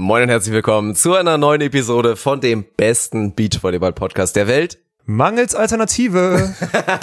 Moin und herzlich willkommen zu einer neuen Episode von dem besten Beachvolleyball-Podcast der Welt. Mangels Alternative.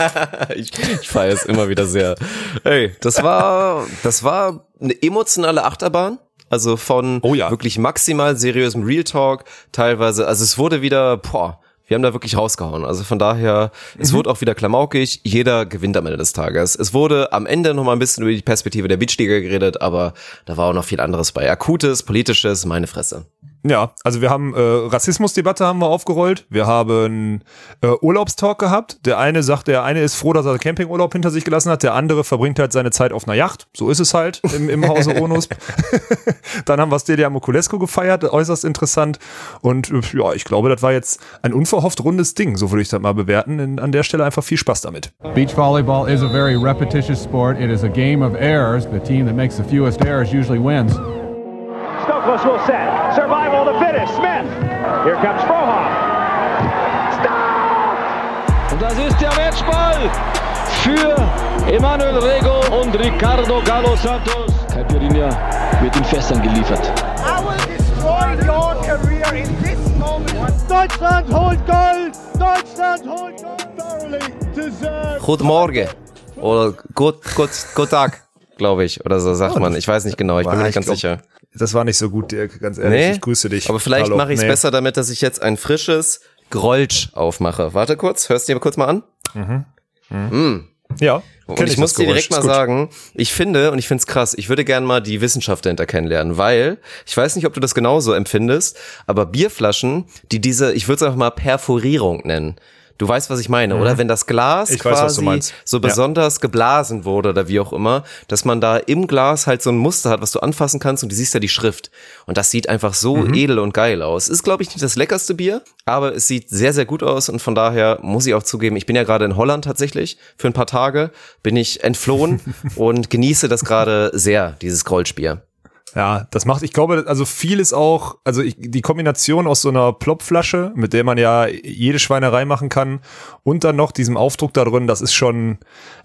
ich ich feiere es immer wieder sehr. Hey, das war, das war eine emotionale Achterbahn. Also von Oh ja. wirklich maximal seriösem Real Talk, teilweise, also es wurde wieder, boah, wir haben da wirklich rausgehauen. Also von daher, es Mhm. wurde auch wieder klamaukig. Jeder gewinnt am Ende des Tages. Es wurde am Ende noch mal ein bisschen über die Perspektive der Beachliga geredet, aber da war auch noch viel anderes bei. Akutes, politisches, meine Fresse. Ja, also wir haben äh, Rassismusdebatte haben wir aufgerollt. Wir haben äh, Urlaubstalk gehabt. Der eine sagt, der eine ist froh, dass er Campingurlaub hinter sich gelassen hat. Der andere verbringt halt seine Zeit auf einer Yacht. So ist es halt im, im Hause Onus. Dann haben wir Stelia Mokulescu gefeiert, äußerst interessant. Und ja, ich glaube, das war jetzt ein unverhofft rundes Ding. So würde ich das mal bewerten. In, an der Stelle einfach viel Spaß damit. Beach volleyball is a very repetitious sport. It is a game of errors. The team that makes the fewest errors usually wins. Stokos will set. Here comes Frohoff. Und das ist der Matchball für Emanuel Rego und Ricardo Galo Santos. Caipirinha wird in Fässern geliefert. I will destroy your career in this moment. Deutschland holt Gold! Deutschland holt Gold! Thoroughly deserved. Guten Morgen. Oder gut, gut, gut Tag, glaube ich. Oder so sagt man. Ich weiß nicht genau, ich bin mir nicht Ich ganz glaub, sicher. Das war nicht so gut, Dirk, ganz ehrlich. Ich grüße dich. Aber vielleicht mache ich es Nee. besser damit, dass ich jetzt ein frisches Grolsch aufmache. Warte kurz, hörst du dir kurz mal an? Ja. Und ich, das muss dir direkt mal sagen, ich finde, und ich finde es krass, ich würde gerne mal die Wissenschaft dahinter kennenlernen, weil, ich weiß nicht, ob du das genauso empfindest, aber Bierflaschen, die diese, ich würde es einfach mal Perforierung nennen. Du weißt, was ich meine, oder? Wenn das Glas Mhm. Ich weiß, was quasi du meinst. so Ja. besonders geblasen wurde oder wie auch immer, dass man da im Glas halt so ein Muster hat, was du anfassen kannst und du siehst ja die Schrift. Und das sieht einfach so Mhm. edel und geil aus. Ist, glaube ich, nicht das leckerste Bier, aber es sieht sehr, sehr gut aus und von daher muss ich auch zugeben, ich bin ja gerade in Holland tatsächlich für ein paar Tage, bin ich entflohen und genieße das gerade sehr, dieses Grolschbier. Ja, das macht, ich glaube, also viel ist auch, also ich, die Kombination aus so einer Plopflasche, mit der man ja jede Schweinerei machen kann, und dann noch diesem Aufdruck da drin, das ist schon,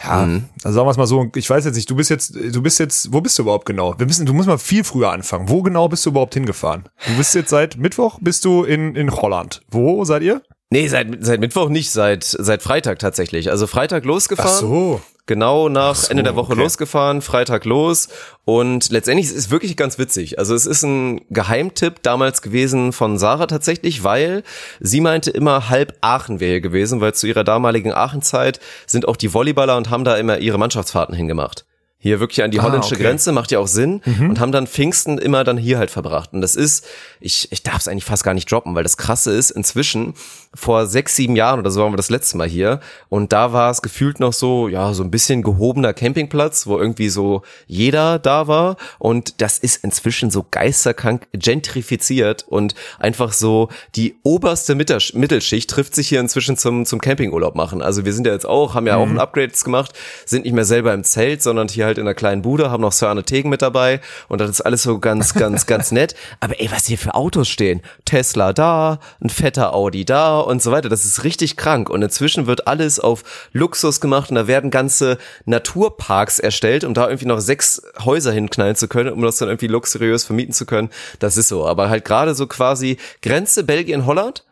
ja, also sagen wir es mal so, ich weiß jetzt nicht, du bist jetzt, du bist jetzt, wo bist du überhaupt genau? Wir müssen, du musst mal viel früher anfangen. Wo genau bist du überhaupt hingefahren? Du bist jetzt seit Mittwoch, bist du in, in Holland. Wo seid ihr? Nee, seit, seit Mittwoch nicht, seit, seit Freitag tatsächlich. Also Freitag losgefahren. so. Genau nach so, Ende der Woche okay. losgefahren, Freitag los und letztendlich ist es wirklich ganz witzig. Also es ist ein Geheimtipp damals gewesen von Sarah tatsächlich, weil sie meinte immer halb Aachen wäre hier gewesen, weil zu ihrer damaligen Aachenzeit sind auch die Volleyballer und haben da immer ihre Mannschaftsfahrten hingemacht. Hier wirklich an die Ah, holländische okay. Grenze, macht ja auch Sinn und haben dann Pfingsten immer dann hier halt verbracht. Und das ist, ich, ich darf es eigentlich fast gar nicht droppen, weil das Krasse ist, inzwischen, vor sechs, sieben Jahren oder so waren wir das letzte Mal hier und da war es gefühlt noch so, ja, so ein bisschen gehobener Campingplatz, wo irgendwie so jeder da war und das ist inzwischen so geisterkrank gentrifiziert und einfach so die oberste Mitter- Mittelschicht trifft sich hier inzwischen zum, zum Campingurlaub machen. Also wir sind ja jetzt auch, haben ja auch ein Upgrades gemacht, sind nicht mehr selber im Zelt, sondern hier halt in einer kleinen Bude, haben noch Sörne Tegen mit dabei und das ist alles so ganz, ganz, ganz nett. Aber ey, was hier für Autos stehen. Tesla da, ein fetter Audi da und so weiter. Das ist richtig krank. Und inzwischen wird alles auf Luxus gemacht und da werden ganze Naturparks erstellt, um da irgendwie noch sechs Häuser hinknallen zu können, um das dann irgendwie luxuriös vermieten zu können. Das ist so. Aber halt gerade so quasi Grenze Belgien-Holland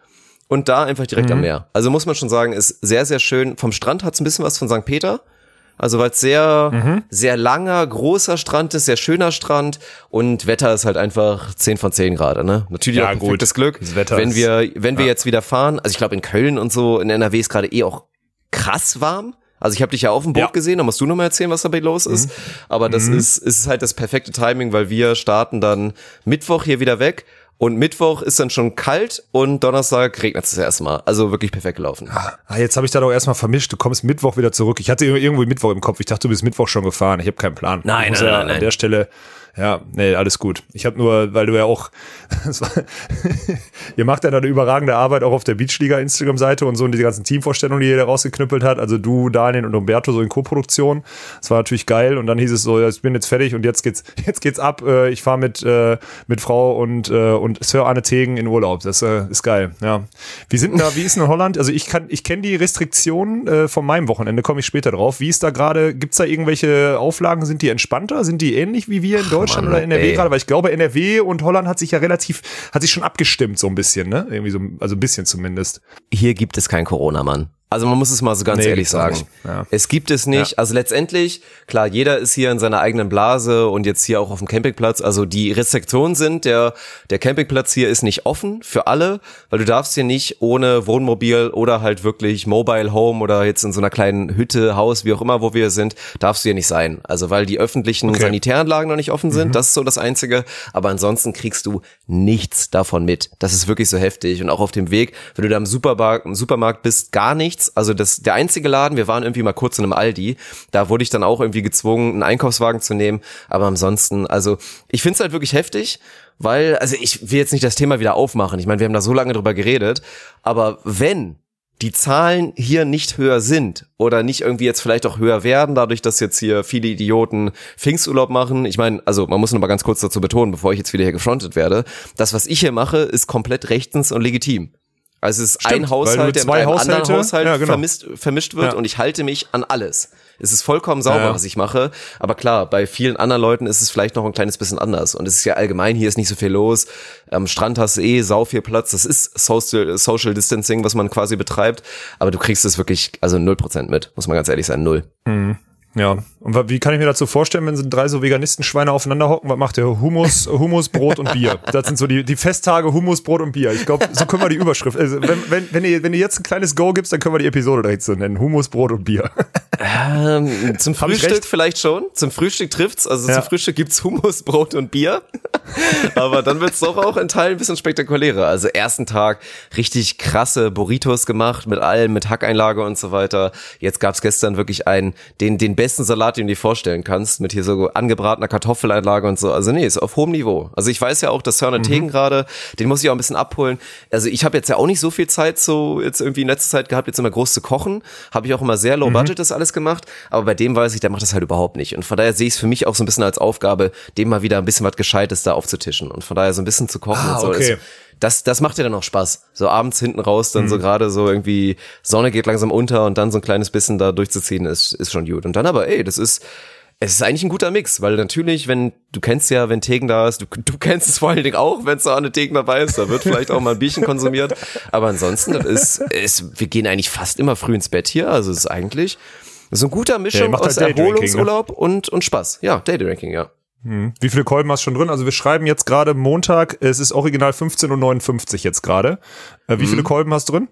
und da einfach direkt am Meer. Also muss man schon sagen, ist sehr, sehr schön. Vom Strand hat's ein bisschen was von St. Peter. Also weil es sehr, sehr langer, großer Strand ist, sehr schöner Strand und Wetter ist halt einfach 10 von 10 gerade, ne? Natürlich Ja, auch perfektes gut. Glück. Das Wetter wenn wir, wenn wir jetzt wieder fahren, also ich glaube in Köln und so, in NRW ist gerade eh auch krass warm. Also ich habe dich ja auf dem Boot Ja. gesehen, da musst du noch mal erzählen, was dabei los ist. Aber das ist, ist halt das perfekte Timing, weil wir starten dann Mittwoch hier wieder weg und Mittwoch ist dann schon kalt und Donnerstag regnet es das erste Mal. Also wirklich perfekt gelaufen. Ah, jetzt habe ich da doch erstmal vermischt. Du kommst Mittwoch wieder zurück. Ich hatte irgendwie Mittwoch im Kopf. Ich dachte, du bist Mittwoch schon gefahren. Ich habe keinen Plan. Nein, nein, ja nein, nein. An der Stelle, ja, nee, alles gut. Ich habe nur, weil du ja auch, ihr macht ja eine überragende Arbeit auch auf der Beachliga Instagram-Seite und so und die ganzen Teamvorstellungen, die ihr da rausgeknüppelt hat. Also du, Daniel und Umberto so in Co-Produktion. Das war natürlich geil. Und dann hieß es so, ich bin jetzt fertig und jetzt geht's, jetzt geht's ab. Äh, Ich fahre mit, äh, mit Frau und, äh, und Sir Arne Tegen in Urlaub. Das ist geil. Ja. Wie sind da, wie ist in Holland? Also ich kann, ich kenne die Restriktionen von meinem Wochenende, komme ich später drauf. Wie ist da gerade, gibt's da irgendwelche Auflagen? Sind die entspannter? Sind die ähnlich wie wir in Deutschland? Deutschland Mann, oder NRW ey. gerade? Weil ich glaube, NRW und Holland hat sich ja relativ, hat sich schon abgestimmt so ein bisschen, ne? Irgendwie so, also ein bisschen zumindest. Hier gibt es kein Corona, Mann. Also man muss es mal so ganz Nee, ehrlich sagen. Ja. Es gibt es nicht. Also letztendlich, klar, jeder ist hier in seiner eigenen Blase und jetzt hier auch auf dem Campingplatz. Also die Restriktionen sind, der, der Campingplatz hier ist nicht offen für alle, weil du darfst hier nicht ohne Wohnmobil oder halt wirklich Mobile Home oder jetzt in so einer kleinen Hütte, Haus, wie auch immer, wo wir sind, darfst du hier nicht sein. Also weil die öffentlichen Okay. Sanitäranlagen noch nicht offen sind, das ist so das Einzige. Aber ansonsten kriegst du nichts davon mit. Das ist wirklich so heftig. Und auch auf dem Weg, wenn du da im Supermarkt, im Supermarkt bist, gar nichts. Also das, der einzige Laden, wir waren irgendwie mal kurz in einem Aldi, da wurde ich dann auch irgendwie gezwungen, einen Einkaufswagen zu nehmen. Aber ansonsten, also ich find's halt wirklich heftig, weil, also ich will jetzt nicht das Thema wieder aufmachen. Ich meine, wir haben da so lange drüber geredet. Aber wenn die Zahlen hier nicht höher sind oder nicht irgendwie jetzt vielleicht auch höher werden, dadurch, dass jetzt hier viele Idioten Pfingsturlaub machen. Ich meine, also man muss noch mal ganz kurz dazu betonen, bevor ich jetzt wieder hier gefrontet werde, das, was ich hier mache, ist komplett rechtens und legitim. Also es ist Stimmt, ein Haushalt, der mit zwei einem anderen Haushalt ja, genau. vermischt, vermischt wird Ja. und ich halte mich an alles. Es ist vollkommen sauber, Ja, was ich mache. Aber klar, bei vielen anderen Leuten ist es vielleicht noch ein kleines bisschen anders. Und es ist ja allgemein, hier ist nicht so viel los. Am Strand hast du eh sau viel Platz. Das ist Social, Social Distancing, was man quasi betreibt. Aber du kriegst es wirklich, also 0% mit, muss man ganz ehrlich sein, null. Ja. Und wie kann ich mir dazu vorstellen, wenn so drei so Veganisten-Schweine aufeinander hocken? Was macht ihr? Hummus, Hummus, Brot und Bier. Das sind so die, die Festtage Hummus, Brot und Bier. Ich glaube, so können wir die Überschrift. Also wenn, wenn, wenn, ihr, wenn ihr jetzt ein kleines Go gibst, dann können wir die Episode direkt so nennen. Hummus, Brot und Bier. Ähm, zum Frühstück vielleicht schon. Zum Frühstück trifft's. Also Ja. zum Frühstück gibt's Hummus, Brot und Bier. Aber dann wird's doch auch in Teilen ein bisschen spektakulärer. Also ersten Tag richtig krasse Burritos gemacht mit allem, mit Hackeinlage und so weiter. Jetzt gab's gestern wirklich einen, den, den besten Salat, den du dir vorstellen kannst, mit hier so angebratener Kartoffeleinlage und so. Also nee, ist auf hohem Niveau. Also ich weiß ja auch, dass Sören Mhm. Tegen gerade, den muss ich auch ein bisschen abholen. Also ich habe jetzt ja auch nicht so viel Zeit so jetzt irgendwie in letzter Zeit gehabt, jetzt immer groß zu kochen. Habe ich auch immer sehr Mhm. low budget das alles gemacht. Aber bei dem weiß ich, der macht das halt überhaupt nicht. Und von daher sehe ich es für mich auch so ein bisschen als Aufgabe, dem mal wieder ein bisschen was Gescheites da aufzutischen. Und von daher so ein bisschen zu kochen Ah, und so. okay. Das, das macht ja dann auch Spaß. So abends hinten raus, dann Mhm. so gerade so irgendwie Sonne geht langsam unter und dann so ein kleines bisschen da durchzuziehen, ist, ist schon gut. Und dann aber, ey, das ist, es ist eigentlich ein guter Mix, weil natürlich, wenn, du kennst ja, wenn Tegen da ist, du, du kennst es vor allen Dingen auch, wenn so eine Tegen dabei ist, da wird vielleicht auch mal ein Bierchen konsumiert. Aber ansonsten, das ist, ist, wir gehen eigentlich fast immer früh ins Bett hier, also es ist eigentlich so ein guter Mischung macht aus halt ne? Erholungsurlaub und, und Spaß. Ja, Daydrinking, ja. Wie viele Kolben hast du schon drin? Also wir schreiben jetzt gerade Montag, es ist original 15.59 Uhr jetzt gerade. Äh, wie viele Kolben hast du drin?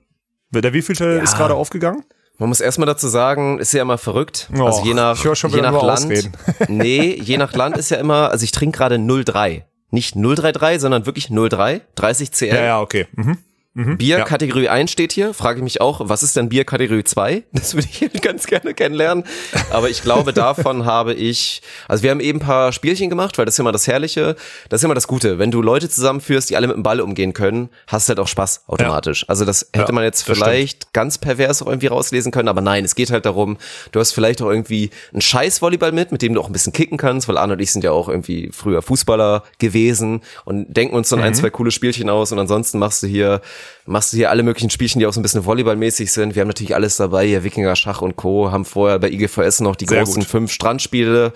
Der wievielte ist gerade aufgegangen? Man muss erstmal dazu sagen, ist ja immer verrückt. Oh, also je nach, je nach Land. Nee, je nach Land ist ja immer, also ich trinke gerade 03. Nicht 033, sondern wirklich 03, 30 CL. Ja, ja, okay. Mhm. Bier ja. Kategorie 1 steht hier. Frage ich mich auch, was ist denn Bier Kategorie 2? Das würde ich ganz gerne kennenlernen. Aber ich glaube, davon habe ich, also wir haben eben ein paar Spielchen gemacht, weil das ist immer das Herrliche. Das ist immer das Gute. Wenn du Leute zusammenführst, die alle mit dem Ball umgehen können, hast du halt auch Spaß automatisch. Also das hätte Ja, man jetzt vielleicht ganz pervers auch irgendwie rauslesen können. Aber nein, es geht halt darum, du hast vielleicht auch irgendwie einen scheiß Volleyball mit, mit dem du auch ein bisschen kicken kannst, weil Arne und ich sind ja auch irgendwie früher Fußballer gewesen und denken uns dann ein, zwei coole Spielchen aus und ansonsten machst du hier, machst du hier alle möglichen Spielchen, die auch so ein bisschen Volleyballmäßig sind. Wir haben natürlich alles dabei, hier Wikinger, Schach und Co. haben vorher bei IGVS noch die Sehr großen gut. fünf Strandspiele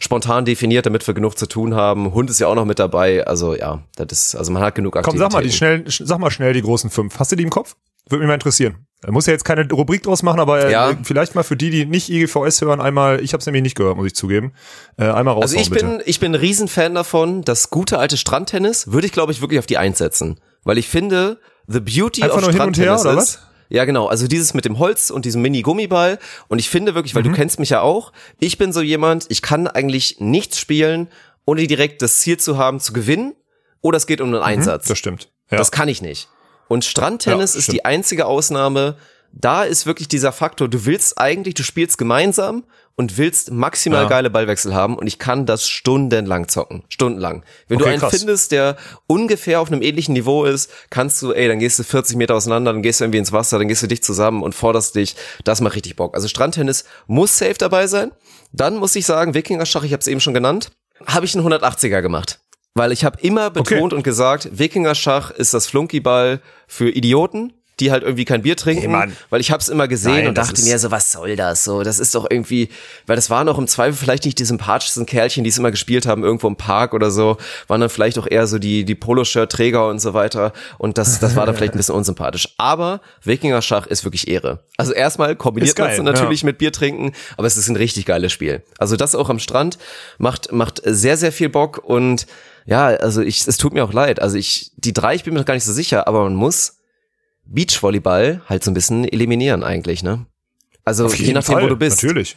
spontan definiert, damit wir genug zu tun haben. Hund ist ja auch noch mit dabei. Also ja, das ist, also man hat genug Komm, sag mal, die Aktivitäten. schnell, sag mal schnell die großen fünf. Hast du die im Kopf? Würde mich mal interessieren. Da muss ja jetzt keine Rubrik draus machen, aber äh, Ja. vielleicht mal für die, die nicht IGVS hören, einmal, ich habe es nämlich nicht gehört, muss ich zugeben, äh, einmal raushauen, Also ich bitte. bin, ich bin ein Riesenfan davon, das gute alte Strandtennis würde ich, glaube ich, wirklich auf die einsetzen. Weil ich finde, the beauty Einfach of nur hin und her, Strandtennis oder ist, ja, genau. Also dieses mit dem Holz und diesem Mini-Gummiball. Und ich finde wirklich, weil Mhm. du kennst mich ja auch, ich bin so jemand, ich kann eigentlich nichts spielen, ohne direkt das Ziel zu haben, zu gewinnen. Oder es geht um einen Einsatz. Mhm, Das stimmt. Ja. Das kann ich nicht. Und Strandtennis Ja, ist die einzige Ausnahme. Da ist wirklich dieser Faktor, du willst eigentlich, du spielst gemeinsam und willst maximal Ja. geile Ballwechsel haben und ich kann das stundenlang zocken. Stundenlang. Wenn du Okay, einen krass. findest, der ungefähr auf einem ähnlichen Niveau ist, kannst du, ey, dann gehst du 40 Meter auseinander, dann gehst du irgendwie ins Wasser, dann gehst du dicht zusammen und forderst dich. Das macht richtig Bock. Also Strandtennis muss safe dabei sein. Dann muss ich sagen, Wikingerschach, ich habe es eben schon genannt, habe ich einen 180er gemacht. Weil ich habe immer betont und gesagt, Wikingerschach ist das Flunkyball für Idioten. Die halt irgendwie kein Bier trinken, Nee, Mann. weil ich hab's immer gesehen Nein, und dachte mir so, was soll das so? Das ist doch irgendwie, weil das waren auch im Zweifel vielleicht nicht die sympathischsten Kerlchen, die es immer gespielt haben, irgendwo im Park oder so, waren dann vielleicht auch eher so die, die Poloshirt-Träger und so weiter und das, das war dann vielleicht ein bisschen unsympathisch. Aber Wikinger-Schach ist wirklich Ehre. Also erstmal kombiniert man es natürlich mit Bier trinken, aber es ist ein richtig geiles Spiel. Also das auch am Strand macht, macht sehr, sehr viel Bock und ja, also ich, es tut mir auch leid. Also ich, die drei, ich bin mir noch gar nicht so sicher, aber man muss Beachvolleyball halt so ein bisschen eliminieren eigentlich, ne? Also je nachdem, Fall, wo du bist. Natürlich.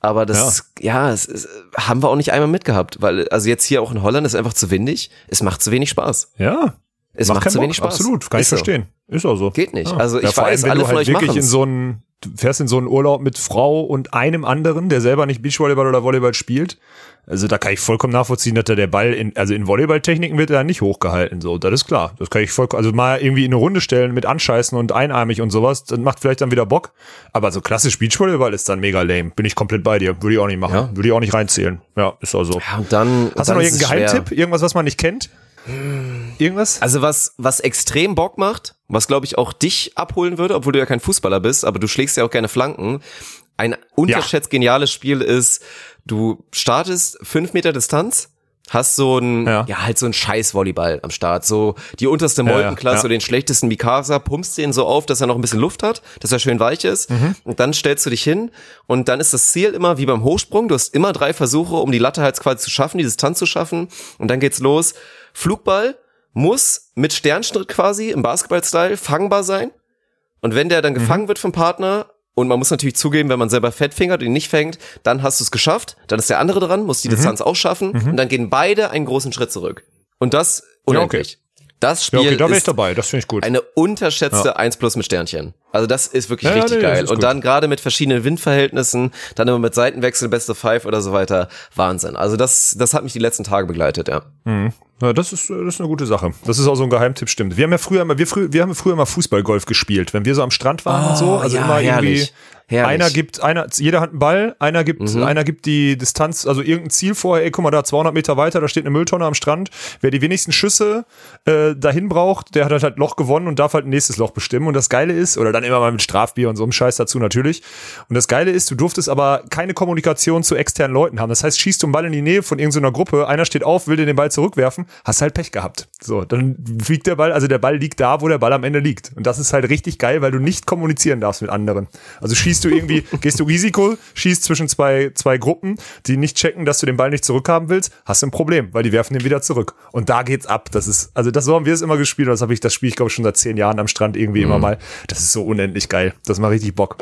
Aber das, ja, es ist, haben wir auch nicht einmal mitgehabt, weil also jetzt hier auch in Holland ist einfach zu windig. Es macht zu wenig Spaß. Ja. Es macht, keinen zu wenig Spaß. Absolut, kann ich Ist so. verstehen. Ist auch so. Geht nicht. Ja. Also ja, ich vor weiß, allem, wenn alle du halt wirklich in machen's. so einen, du fährst in so einen Urlaub mit Frau und einem anderen, der selber nicht Beachvolleyball oder Volleyball spielt. Also da kann ich vollkommen nachvollziehen, dass da der Ball in, also in Volleyballtechniken wird er nicht hochgehalten, so. Das ist klar. Das kann ich vollkommen, also mal irgendwie in eine Runde stellen mit Anscheißen und einarmig und sowas, das macht vielleicht dann wieder Bock. Aber so klassisch Beachvolleyball ist dann mega lame. Bin ich komplett bei dir. Würde ich auch nicht machen. Ja. Würde ich auch nicht reinzählen. Ja, ist auch so. Ja, und dann, Hast du dann noch ist es irgendeinen schwer. Geheimtipp? Irgendwas, was man nicht kennt? Irgendwas? Also was, was extrem Bock macht, was glaube ich auch dich abholen würde, obwohl du ja kein Fußballer bist, aber du schlägst ja auch gerne Flanken. Ein unterschätzt geniales Spiel ist, du startest fünf Meter Distanz, hast so ein, ja, Ja. halt so ein scheiß Volleyball am Start, so die unterste ja, Molkenklasse ja. oder den schlechtesten Mikasa, pumpst den so auf, dass er noch ein bisschen Luft hat, dass er schön weich ist Mhm. und dann stellst du dich hin und dann ist das Ziel immer wie beim Hochsprung, du hast immer drei Versuche, um die Latte halt quasi zu schaffen, die Distanz zu schaffen und dann geht's los. Flugball muss mit Sternschritt quasi im Basketball-Style fangbar sein. Und wenn der dann gefangen wird vom Partner, und man muss natürlich zugeben, wenn man selber fett fingert und ihn nicht fängt, dann hast du es geschafft, dann ist der andere dran, muss die Distanz auch schaffen und dann gehen beide einen großen Schritt zurück. Und das unendlich. Das Spiel Ja, okay, da ist dabei. Das finde ich gut. eine unterschätzte 1 plus mit Sternchen. Also das ist wirklich Ja, ja, richtig nee, geil. Und dann gerade mit verschiedenen Windverhältnissen, dann immer mit Seitenwechsel, beste Five oder so weiter. Wahnsinn. Also das, das hat mich die letzten Tage begleitet, ja. Ja, das ist, das ist eine gute Sache. Das ist auch so ein Geheimtipp, stimmt. Wir haben ja früher immer, wir, frü wir haben früher immer Fußballgolf gespielt, wenn wir so am Strand waren und so. Also ja, immer herrlich. irgendwie, Herrlich. einer gibt, einer, jeder hat einen Ball, einer gibt, einer gibt die Distanz, also irgendein Ziel vorher, ey, guck mal da, 200 Meter weiter, da steht eine Mülltonne am Strand. Wer die wenigsten Schüsse äh, dahin braucht, der hat halt, halt Loch gewonnen und darf halt ein nächstes Loch bestimmen. Und das Geile ist, oder dann immer mal mit Strafbier und so einem Scheiß dazu natürlich. Und das Geile ist, du durftest aber keine Kommunikation zu externen Leuten haben. Das heißt, schießt du einen Ball in die Nähe von irgendeiner Gruppe, einer steht auf, will dir den Ball zurückwerfen, hast halt Pech gehabt. So, dann fliegt der Ball, also der Ball liegt da, wo der Ball am Ende liegt. Und das ist halt richtig geil, weil du nicht kommunizieren darfst mit anderen. Also schießt du irgendwie, gehst du Risiko, schießt zwischen zwei, zwei Gruppen, die nicht checken, dass du den Ball nicht zurückhaben willst, hast du ein Problem, weil die werfen den wieder zurück. Und da geht's ab. Das ist, also das so haben wir es immer gespielt und das habe ich, das spiele ich glaube ich schon seit zehn Jahren am Strand irgendwie immer mal. Das ist so unendlich geil. Das macht richtig Bock.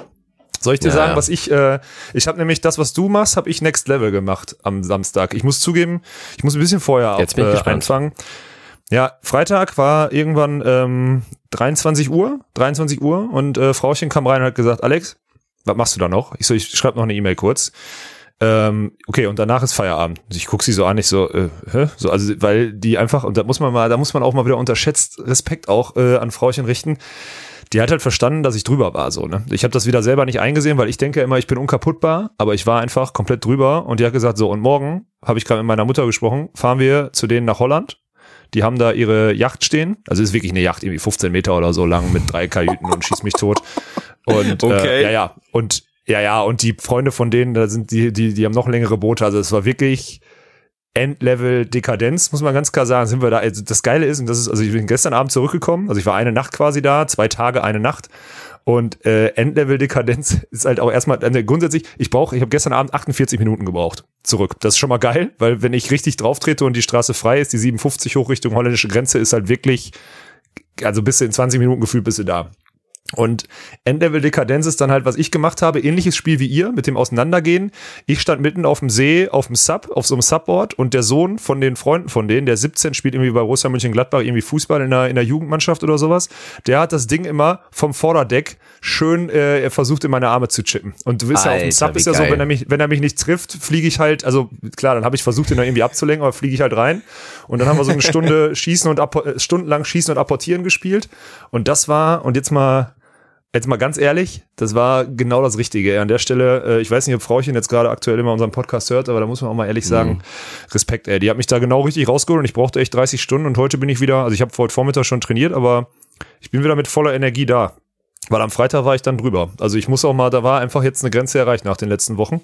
Soll ich dir Ja, sagen, ja. was ich, äh, ich habe nämlich das, was du machst, habe ich Next Level gemacht am Samstag. Ich muss zugeben, ich muss ein bisschen vorher Jetzt bin ich auf, äh, gespannt. anfangen. Ja, Freitag war irgendwann ähm, 23 Uhr, 23 Uhr und äh, Frauchen kam rein und hat gesagt, Alex, was machst du da noch? Ich so, ich schreibe noch eine E-Mail kurz. Ähm, okay, und danach ist Feierabend. Ich guck sie so an, ich so, äh, hä? So, also, weil die einfach, und da muss man mal, da muss man auch mal wieder unterschätzt Respekt auch äh, an Frauchen richten. Die hat halt verstanden, dass ich drüber war, so, ne? Ich habe das wieder selber nicht eingesehen, weil ich denke immer, ich bin unkaputtbar, aber ich war einfach komplett drüber und die hat gesagt, so, und morgen, habe ich gerade mit meiner Mutter gesprochen, fahren wir zu denen nach Holland. Die haben da ihre Yacht stehen. Also ist wirklich eine Yacht, irgendwie 15 Meter oder so lang mit drei Kajüten und schieß mich tot. Und Okay. äh, ja, ja. Und ja, ja, und die Freunde von denen, da sind die, die, die haben noch längere Boote. Also es war wirklich Endlevel Dekadenz, muss man ganz klar sagen. Sind wir da. Also das Geile ist, und das ist, also ich bin gestern Abend zurückgekommen, also ich war eine Nacht quasi da, zwei Tage, eine Nacht. Und äh, Endlevel Dekadenz ist halt auch erstmal also grundsätzlich, ich brauche, ich habe gestern Abend 48 Minuten gebraucht. Zurück. Das ist schon mal geil, weil wenn ich richtig drauf trete und die Straße frei ist, die 57 hoch Richtung holländische Grenze, ist halt wirklich, also bist du in 20 Minuten gefühlt bist du da. Und Endlevel Dekadenz ist dann halt, was ich gemacht habe, ähnliches Spiel wie ihr mit dem Auseinandergehen. Ich stand mitten auf dem See, auf dem Sub, auf so einem Subboard und der Sohn von den Freunden von denen, der 17 spielt irgendwie bei Borussia Mönchengladbach irgendwie Fußball in der, in der Jugendmannschaft oder sowas, der hat das Ding immer vom Vorderdeck schön, äh, er versucht in meine Arme zu chippen. Und du wisst ja, auf dem Sub ist ja so, geil. wenn er mich, wenn er mich nicht trifft, fliege ich halt, also klar, dann habe ich versucht, ihn noch irgendwie abzulenken, aber fliege ich halt rein. Und dann haben wir so eine Stunde schießen und äh, stundenlang schießen und apportieren gespielt. Und das war, und jetzt mal, Jetzt mal ganz ehrlich, das war genau das Richtige. An der Stelle, äh, ich weiß nicht, ob Frauchen jetzt gerade aktuell immer unseren Podcast hört, aber da muss man auch mal ehrlich sagen, Respekt, ey. Die hat mich da genau richtig rausgeholt und ich brauchte echt 30 Stunden und heute bin ich wieder, also ich habe heute Vormittag schon trainiert, aber Ich bin wieder mit voller Energie da. Weil am Freitag war ich dann drüber. Also ich muss auch mal, da war einfach jetzt eine Grenze erreicht nach den letzten Wochen.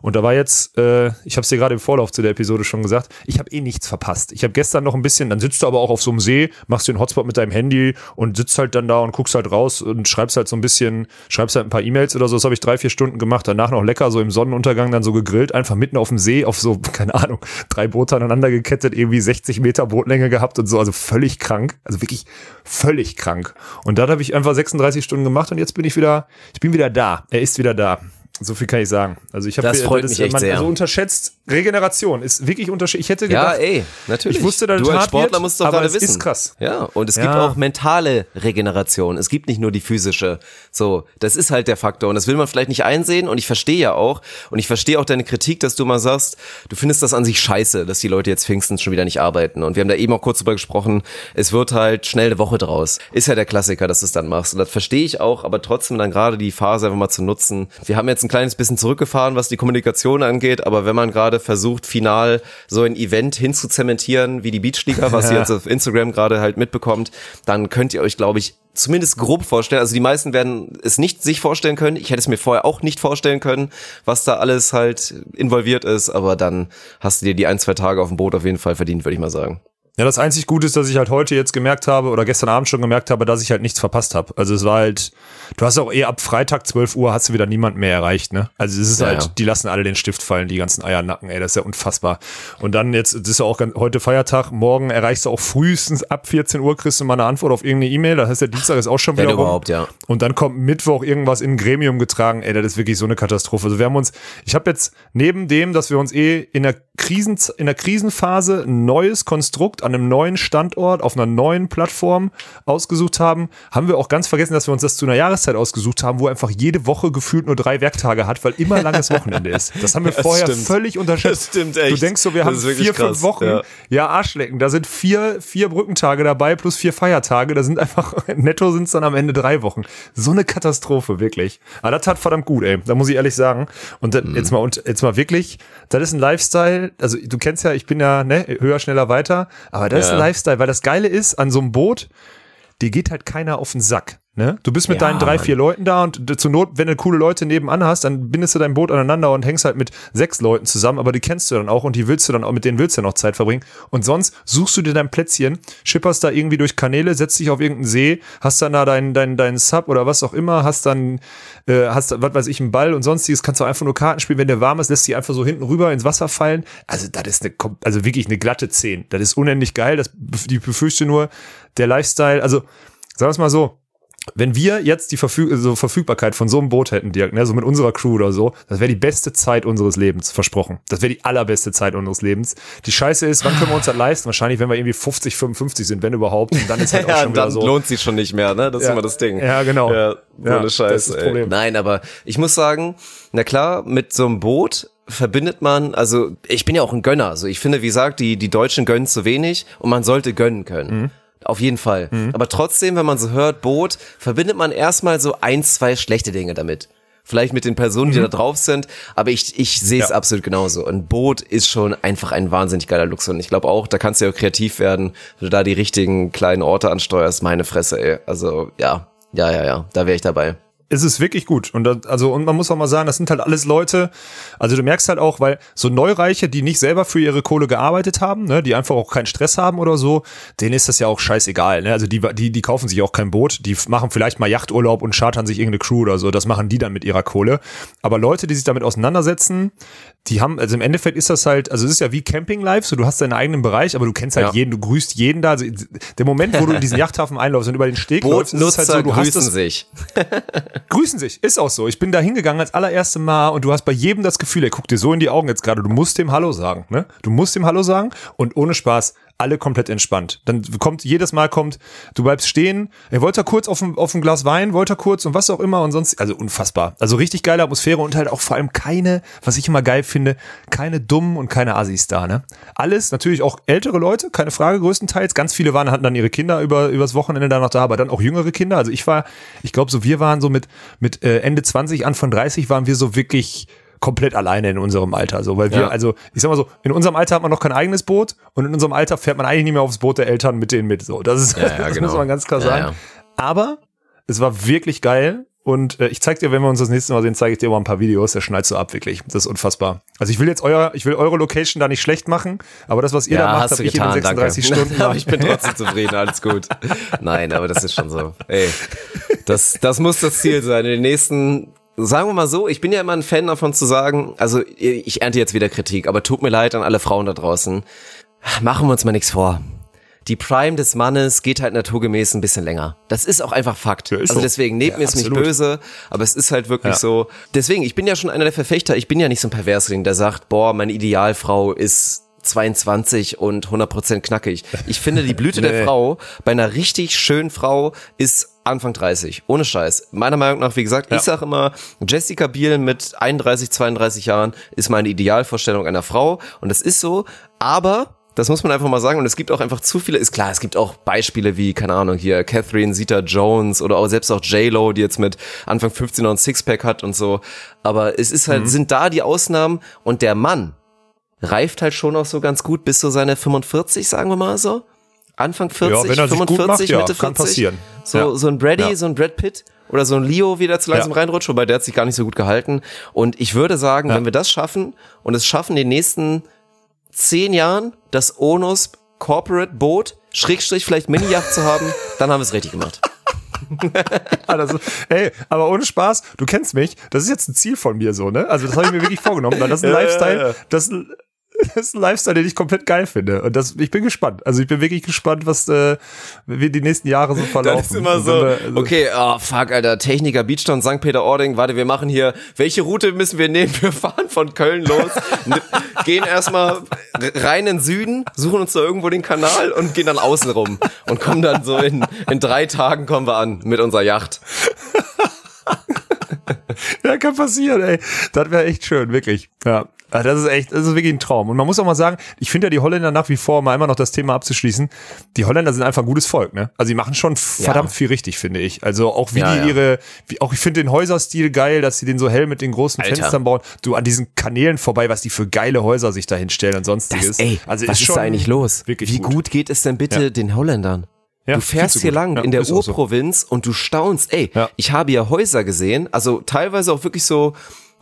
Und da war jetzt, äh, ich habe es dir gerade im Vorlauf zu der Episode schon gesagt, ich habe eh nichts verpasst. Ich habe gestern noch ein bisschen, dann sitzt du aber auch auf so einem See, machst den Hotspot mit deinem Handy und sitzt halt dann da und guckst halt raus und schreibst halt so ein bisschen, schreibst halt ein paar E-Mails oder so. Das habe ich drei, vier Stunden gemacht. Danach noch lecker so im Sonnenuntergang dann so gegrillt, einfach mitten auf dem See, auf so, keine Ahnung, drei Boote aneinander gekettet, irgendwie 60 Meter Bootlänge gehabt und so. Also völlig krank. Also wirklich völlig krank. Und da habe ich einfach 36 Stunden gemacht und jetzt bin ich wieder, ich bin wieder da. Er ist wieder da. So viel kann ich sagen. Also ich habe Das freut mich echt man, sehr. Also unterschätzt Regeneration ist wirklich unterschiedlich. Ich hätte Ja, gedacht, ey, natürlich. Ich wusste, dass du als Sportler wird, musst doch gerade wissen. ist krass. Ja, und es Ja. gibt auch mentale Regeneration. Es gibt nicht nur die physische. So, das ist halt der Faktor und das will man vielleicht nicht einsehen und ich verstehe ja auch und ich verstehe auch deine Kritik, dass du mal sagst, du findest das an sich scheiße, dass die Leute jetzt Pfingsten schon wieder nicht arbeiten und wir haben da eben auch kurz drüber gesprochen, es wird halt schnell eine Woche draus. Ist ja der Klassiker, dass du es dann machst und das verstehe ich auch, aber trotzdem dann gerade die Phase einfach mal zu nutzen. Wir haben jetzt ein kleines bisschen zurückgefahren, was die Kommunikation angeht, aber wenn man gerade versucht, final so ein Event hinzuzementieren wie die Beachliga, was ihr jetzt auf Instagram gerade halt mitbekommt, dann könnt ihr euch, glaube ich, zumindest grob vorstellen. Also die meisten werden es nicht sich vorstellen können. Ich hätte es mir vorher auch nicht vorstellen können, was da alles halt involviert ist, aber dann hast du dir die ein, zwei Tage auf dem Boot auf jeden Fall verdient, würde ich mal sagen. Ja, das einzig Gute ist, dass ich halt heute jetzt gemerkt habe oder gestern Abend schon gemerkt habe, dass ich halt nichts verpasst habe. Also es war halt, du hast auch eh ab Freitag 12 Uhr hast du wieder niemand mehr erreicht, ne? Also es ist Ja, halt, ja. die lassen alle den Stift fallen, die ganzen Eiernacken, ey, das ist ja unfassbar. Und dann jetzt, das ist ja auch ganz, heute Feiertag, morgen erreichst du auch frühestens ab 14 Uhr kriegst du mal eine Antwort auf irgendeine E-Mail, das heißt der Dienstag ist auch schon Wenn wieder rum. überhaupt, ja. Und dann kommt Mittwoch irgendwas in ein Gremium getragen. Ey, das ist wirklich so eine Katastrophe. Also wir haben uns, ich habe jetzt neben dem, dass wir uns eh in der Krisen, in der Krisenphase ein neues Konstrukt an einem neuen Standort auf einer neuen Plattform ausgesucht haben, haben wir auch ganz vergessen, dass wir uns das zu einer Jahreszeit ausgesucht haben, wo einfach jede Woche gefühlt nur drei Werktage hat, weil immer langes Wochenende ist. Das haben wir Das vorher stimmt. völlig unterschätzt. Das stimmt Du echt. denkst so, wir Das haben vier, krass, fünf Wochen. ja. Ja, Arschlecken. Da sind vier, vier Brückentage dabei plus vier Feiertage. Da sind einfach, netto sind es dann am Ende drei Wochen. So eine Katastrophe, wirklich. Aber das tat verdammt gut, ey. Da muss ich ehrlich sagen. Und dann, jetzt mal, und jetzt mal wirklich, das ist ein Lifestyle. Also du kennst ja, ich bin ja, ne, höher, schneller, weiter. Aber das ist Ja. ein Lifestyle, weil das Geile ist, an so einem Boot, dir geht halt keiner auf den Sack. Ne? Du bist mit Ja, deinen drei, vier Leuten da und d- zur Not, wenn du coole Leute nebenan hast, dann bindest du dein Boot aneinander und hängst halt mit sechs Leuten zusammen, aber die kennst du dann auch und die willst du dann auch, mit denen willst du noch Zeit verbringen. Und sonst suchst du dir dein Plätzchen, schipperst da irgendwie durch Kanäle, setzt dich auf irgendeinen See, hast dann da deinen dein, dein Sub oder was auch immer, hast dann, äh, hast, was weiß ich, einen Ball und sonstiges, kannst du einfach nur Karten spielen, wenn der warm ist, lässt dich einfach so hinten rüber ins Wasser fallen. Also, das ist eine, also wirklich eine glatte 10. Das ist unendlich geil. Das, die befürchte nur, der Lifestyle, also, sagen wir es mal so, wenn wir jetzt die Verfüg so Verfügbarkeit von so einem Boot hätten, Dirk, ne, so mit unserer Crew oder so, das wäre die beste Zeit unseres Lebens, versprochen. Das wäre die allerbeste Zeit unseres Lebens. Die Scheiße ist, wann können wir uns das leisten? Wahrscheinlich, wenn wir irgendwie 50, 55 sind, wenn überhaupt. Und dann ist halt auch Ja, schon wieder dann so. lohnt sich schon nicht mehr, ne? Das ist Ja. immer das Ding. Ja, genau. Ja, so Ja, eine das ist Scheiße. Nein, aber ich muss sagen, na klar, mit so einem Boot verbindet man, also ich bin ja auch ein Gönner. Also ich finde, wie gesagt, die, die Deutschen gönnen zu wenig und man sollte gönnen können. Mhm. Auf jeden Fall. Aber trotzdem, wenn man so hört, Boot, verbindet man erstmal so ein, zwei schlechte Dinge damit. Vielleicht mit den Personen, die da drauf sind, aber ich, ich sehe es Mhm. Ja. absolut genauso. Ein Boot ist schon einfach ein wahnsinnig geiler Luxus. Und ich glaube auch, da kannst du ja auch kreativ werden, wenn du da die richtigen kleinen Orte ansteuerst. Meine Fresse, ey. Also, ja, ja, ja, ja, da wäre ich dabei. Es ist wirklich gut. Und das, also, und man muss auch mal sagen, das sind halt alles Leute, also du merkst halt auch, weil so Neureiche, die nicht selber für ihre Kohle gearbeitet haben, ne, die einfach auch keinen Stress haben oder so, denen ist das ja auch scheißegal. Ne? Also die, die, die kaufen sich auch kein Boot, die machen vielleicht mal Yachturlaub und chartern sich irgendeine Crew oder so. Das machen die dann mit ihrer Kohle. Aber Leute, die sich damit auseinandersetzen, die haben, also im Endeffekt ist das halt, also es ist ja wie Camping Life, so du hast deinen eigenen Bereich, aber du kennst halt Ja. jeden, du grüßt jeden da. Also der Moment, wo du in diesen Yachthafen einläufst und über den Steg läufst, ist es halt so, du hast grüßen das, sich. grüßen sich. Ist auch so. Ich bin da hingegangen als allererste Mal und du hast bei jedem das Gefühl, er guckt dir so in die Augen jetzt gerade, du musst dem Hallo sagen, ne? Du musst dem Hallo sagen und ohne Spaß, alle komplett entspannt. Dann kommt, jedes Mal kommt, du bleibst stehen, er wollte kurz auf ein, auf ein Glas Wein, wollte kurz und was auch immer und sonst, also unfassbar. Also richtig geile Atmosphäre und halt auch vor allem keine, was ich immer geil finde, keine dummen und keine Assis da, ne? Alles, natürlich auch ältere Leute, keine Frage, größtenteils. Ganz viele waren, hatten dann ihre Kinder über, übers Wochenende da noch da, aber dann auch jüngere Kinder. Also ich war, ich glaube so, wir waren so mit, mit äh, Ende 20, Anfang 30 waren wir so wirklich komplett alleine in unserem Alter. So, weil wir, Ja. also ich sag mal so, in unserem Alter hat man noch kein eigenes Boot und in unserem Alter fährt man eigentlich nicht mehr aufs Boot der Eltern mit denen mit. So, das ist, Ja, ja, das genau. muss man ganz klar Ja, sagen. ja. Aber es war wirklich geil. Und äh, ich zeig dir, wenn wir uns das nächste Mal sehen, zeige ich dir mal ein paar Videos. Der schneit so ab, wirklich. Das ist unfassbar. Also ich will jetzt euer, ich will eure Location da nicht schlecht machen, aber das, was ihr da macht, habe ich in getan, 36 danke. Stunden. aber ich bin trotzdem zufrieden, alles gut. Nein, aber das ist schon so. Ey, das, das muss das Ziel sein. In den nächsten, sagen wir mal so, ich bin ja immer ein Fan davon zu sagen, also ich ernte jetzt wieder Kritik, aber tut mir leid an alle Frauen da draußen. Machen wir uns mal nichts vor. Die Prime des Mannes geht halt naturgemäß ein bisschen länger. Das ist auch einfach Fakt. Ja, also so. deswegen, nehmt Ja, mir es nicht böse, aber es ist halt wirklich Ja. so. Deswegen, ich bin ja schon einer der Verfechter, ich bin ja nicht so ein Perversling, der sagt, boah, meine Idealfrau ist 22 und 100% knackig. Ich finde, die Blüte der Nee. Frau bei einer richtig schönen Frau ist Anfang 30. Ohne Scheiß. Meiner Meinung nach, wie gesagt, Ja. ich sag immer, Jessica Biel mit 31, 32 Jahren ist meine Idealvorstellung einer Frau. Und das ist so. Aber das muss man einfach mal sagen. Und es gibt auch einfach zu viele, ist klar, es gibt auch Beispiele wie, keine Ahnung, hier Catherine Zeta Jones oder auch selbst auch J-Lo, die jetzt mit Anfang 15 noch ein Sixpack hat und so. Aber es ist halt, sind da die Ausnahmen und der Mann reift halt schon auch so ganz gut bis so seine 45, sagen wir mal so. Anfang 40, Ja, wenn er sich gut 45, macht, ja, Mitte 40. kann passieren. So, Ja. so ein Brady, Ja. so ein Brad Pitt oder so ein Leo wieder zu langsam Ja. reinrutscht, wobei der hat sich gar nicht so gut gehalten. Und ich würde sagen, Ja. wenn wir das schaffen und es schaffen, in den nächsten zehn Jahren das Onus Corporate Boot, Schrägstrich vielleicht Mini-Yacht zu haben, dann haben wir es richtig gemacht. Ist, ey, aber ohne Spaß, du kennst mich, das ist jetzt ein Ziel von mir so, ne? Also das habe ich mir wirklich vorgenommen, weil das ist ein Ja, ja, Lifestyle, ja. das das ist ein Lifestyle, den ich komplett geil finde. Und das, ich bin gespannt. Also ich bin wirklich gespannt, was äh, wie die nächsten Jahre so verlaufen. Dann ist immer Und so, wir- also- okay, oh fuck, Alter, Techniker Beachtown St. Peter-Ording, warte, wir machen hier, welche Route müssen wir nehmen? Wir fahren von Köln los, gehen erstmal rein in den Süden, suchen uns da irgendwo den Kanal und gehen dann außen rum und kommen dann so in, in drei Tagen kommen wir an mit unserer Yacht. Ja, kann passieren, ey. Das wäre echt schön, wirklich. Ja. Ah, Das ist echt, das ist wirklich ein Traum. Und man muss auch mal sagen, ich finde ja die Holländer nach wie vor, um einmal noch das Thema abzuschließen, die Holländer sind einfach ein gutes Volk, ne? Also die machen schon verdammt viel richtig, finde ich. Also auch wie Ja, die ja. ihre, wie, auch ich finde den Häuserstil geil, dass sie den so hell mit den großen Alter. Fenstern bauen. Du an diesen Kanälen vorbei, was die für geile Häuser sich da hinstellen und sonstiges. Das, ey, also was ist, schon da eigentlich los? Wirklich Wie gut. geht es denn bitte Ja. den Holländern? Ja, du fährst hier gut. lang Ja, in der ist auch so. Urprovinz und du staunst, ey, Ja. ich habe ja Häuser gesehen, also teilweise auch wirklich so,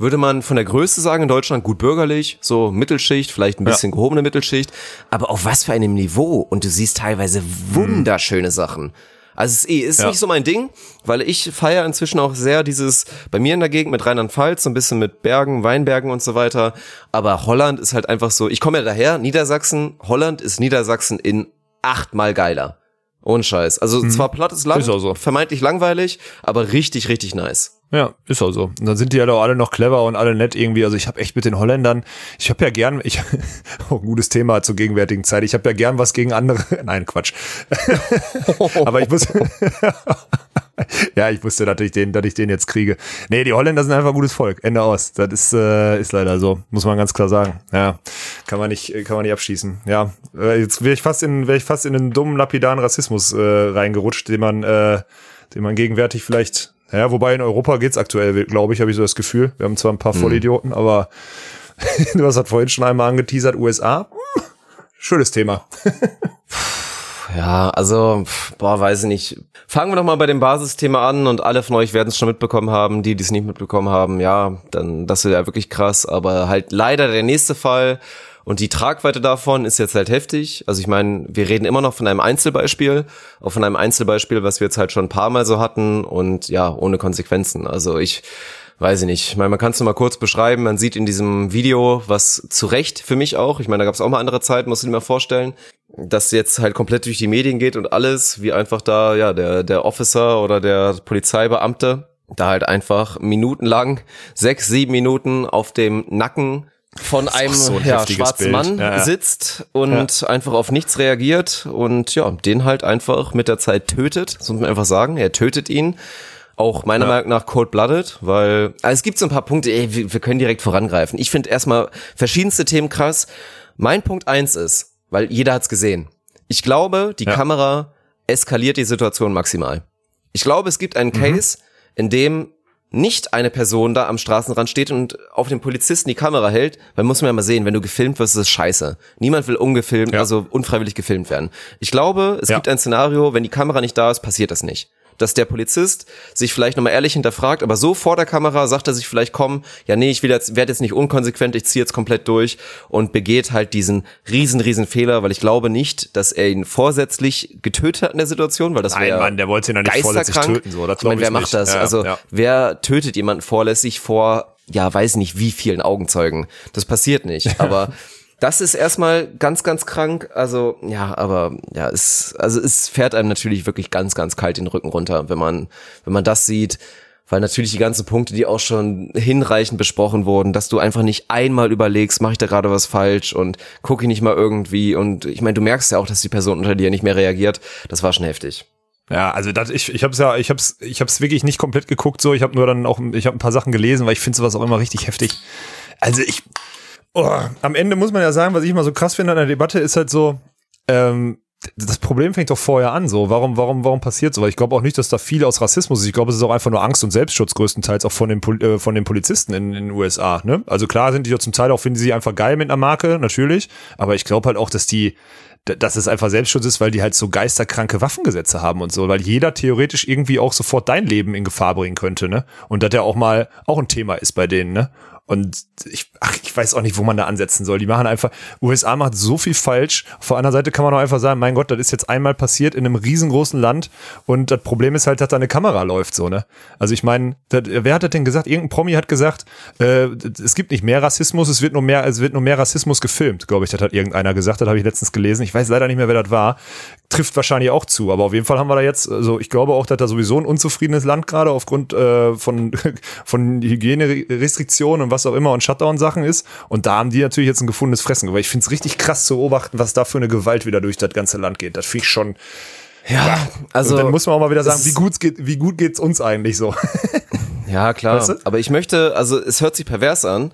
würde man von der Größe sagen in Deutschland, gut bürgerlich, so Mittelschicht, vielleicht ein Ja. bisschen gehobene Mittelschicht, aber auf was für einem Niveau und du siehst teilweise wunderschöne Sachen. Also es ist, eh- ist Ja. nicht so mein Ding, weil ich feiere inzwischen auch sehr dieses, bei mir in der Gegend mit Rheinland-Pfalz, so ein bisschen mit Bergen, Weinbergen und so weiter. Aber Holland ist halt einfach so, ich komme ja daher, Niedersachsen, Holland ist Niedersachsen in achtmal geiler. Ohne Scheiß. Also zwar plattes Land, Ist auch so. vermeintlich langweilig, aber richtig, richtig nice. Ja, ist auch so. Und dann sind die ja doch alle noch clever und alle nett irgendwie. Also ich habe echt mit den Holländern, ich habe ja gern, ich auch ein gutes Thema zur gegenwärtigen Zeit. Ich habe ja gern was gegen andere. Nein, Quatsch. Aber ich muss Ja, ich wusste, dass ich den, dass ich den jetzt kriege. Nee, die Holländer sind einfach ein gutes Volk. Ende aus. Das ist äh, ist leider so, muss man ganz klar sagen. Ja, kann man nicht kann man nicht abschießen. Ja, äh, jetzt wäre ich fast in wäre ich fast in einen dummen lapidaren Rassismus äh, reingerutscht, den man äh, den man gegenwärtig vielleicht ja, wobei in Europa geht's aktuell, glaube ich, habe ich so das Gefühl. Wir haben zwar ein paar Vollidioten, aber du hast vorhin schon einmal angeteasert, USA. Hm, Schönes Thema. Ja, also, boah, weiß ich nicht. Fangen wir doch mal bei dem Basisthema an und alle von euch werden es schon mitbekommen haben, die, die es nicht mitbekommen haben, ja, dann, das ist ja wirklich krass, aber halt leider der nächste Fall und die Tragweite davon ist jetzt halt heftig. Also ich meine, wir reden immer noch von einem Einzelbeispiel, auch von einem Einzelbeispiel, was wir jetzt halt schon ein paar Mal so hatten und ja, ohne Konsequenzen. Also ich, weiß ich nicht. Ich meine, man kann es nur mal kurz beschreiben. Man sieht in diesem Video, was zu Recht für mich auch, ich meine, da gab es auch mal andere Zeiten, musst du dir mal vorstellen, dass jetzt halt komplett durch die Medien geht und alles, wie einfach da, ja, der, der Officer oder der Polizeibeamte da halt einfach minutenlang, sechs, sieben Minuten auf dem Nacken von einem so ein ja, schwarzen Bild. Mann Ja, ja. sitzt und einfach auf nichts reagiert und ja, den halt einfach mit der Zeit tötet, das muss man einfach sagen. Er tötet ihn. Auch meiner Meinung nach cold-blooded, weil also es gibt so ein paar Punkte, ey, wir, wir können direkt vorangreifen. Ich finde erstmal verschiedenste Themen krass. Mein Punkt eins ist, weil jeder hat's gesehen. Ich glaube, die Ja. Kamera eskaliert die Situation maximal. Ich glaube, es gibt einen Case, in dem nicht eine Person da am Straßenrand steht und auf den Polizisten die Kamera hält, weil muss man ja mal sehen, wenn du gefilmt wirst, ist es scheiße. Niemand will ungefilmt, Ja. also unfreiwillig gefilmt werden. Ich glaube, es Ja. gibt ein Szenario, wenn die Kamera nicht da ist, passiert das nicht. Dass der Polizist sich vielleicht nochmal ehrlich hinterfragt, aber so vor der Kamera sagt er sich vielleicht, komm, ja nee, ich will jetzt, werde jetzt nicht unkonsequent, ich ziehe jetzt komplett durch und begeht halt diesen riesen, riesen Fehler, weil ich glaube nicht, dass er ihn vorsätzlich getötet hat in der Situation, weil das Nein, wäre Mann, der wollte ihn ja nicht vorsätzlich töten, so, das ich meine, wer ich macht nicht. das? Ja, also ja. wer tötet jemanden vorlässig vor, ja, weiß nicht wie vielen Augenzeugen? Das passiert nicht, aber das ist erstmal ganz, ganz krank. Also, ja, aber ja, es, also es fährt einem natürlich wirklich ganz, ganz kalt den Rücken runter, wenn man, wenn man das sieht. Weil natürlich die ganzen Punkte, die auch schon hinreichend besprochen wurden, dass du einfach nicht einmal überlegst, mache ich da gerade was falsch und gucke ich nicht mal irgendwie. Und ich meine, du merkst ja auch, dass die Person unter dir nicht mehr reagiert. Das war schon heftig. Ja, also das, ich, ich habe es ja, ich hab's, ich hab's wirklich nicht komplett geguckt. So, ich habe nur dann auch, ich habe ein paar Sachen gelesen, weil ich finde sowas auch immer richtig heftig. Also ich, oh, am Ende muss man ja sagen, was ich immer so krass finde an der Debatte, ist halt so, ähm, das Problem fängt doch vorher an, so. Warum, warum, warum passiert so? Weil ich glaube auch nicht, dass da viel aus Rassismus ist. Ich glaube, es ist auch einfach nur Angst und Selbstschutz größtenteils auch von den, Pol- äh, von den Polizisten in, in den USA, ne? Also klar sind die ja zum Teil auch, finden sie einfach geil mit einer Marke, natürlich. Aber ich glaube halt auch, dass die, dass es einfach Selbstschutz ist, weil die halt so geisterkranke Waffengesetze haben und so, weil jeder theoretisch irgendwie auch sofort dein Leben in Gefahr bringen könnte, ne? Und das ja auch mal auch ein Thema ist bei denen, ne? Und ich, ach, ich weiß auch nicht, wo man da ansetzen soll. Die machen einfach, USA macht so viel falsch. Auf der anderen Seite kann man auch einfach sagen, mein Gott, das ist jetzt einmal passiert in einem riesengroßen Land und das Problem ist halt, dass da eine Kamera läuft, so, ne? Also ich meine, wer hat das denn gesagt? Irgendein Promi hat gesagt, äh, es gibt nicht mehr Rassismus, es wird nur mehr, es wird nur mehr Rassismus gefilmt, glaube ich, das hat irgendeiner gesagt, das habe ich letztens gelesen. Ich weiß leider nicht mehr, wer das war. Trifft wahrscheinlich auch zu, aber auf jeden Fall haben wir da jetzt, also ich glaube auch, dass da sowieso ein unzufriedenes Land gerade aufgrund äh, von, von Hygienerestriktionen und was auch immer und Shutdown-Sachen ist. Und da haben die natürlich jetzt ein gefundenes Fressen. Aber ich finde es richtig krass zu beobachten, was da für eine Gewalt wieder durch das ganze Land geht. Das finde ich schon. Ja, also. und dann muss man auch mal wieder sagen, wie gut geht, wie gut geht's uns eigentlich so? Ja, klar. Weißt du? Aber ich möchte, also es hört sich pervers an,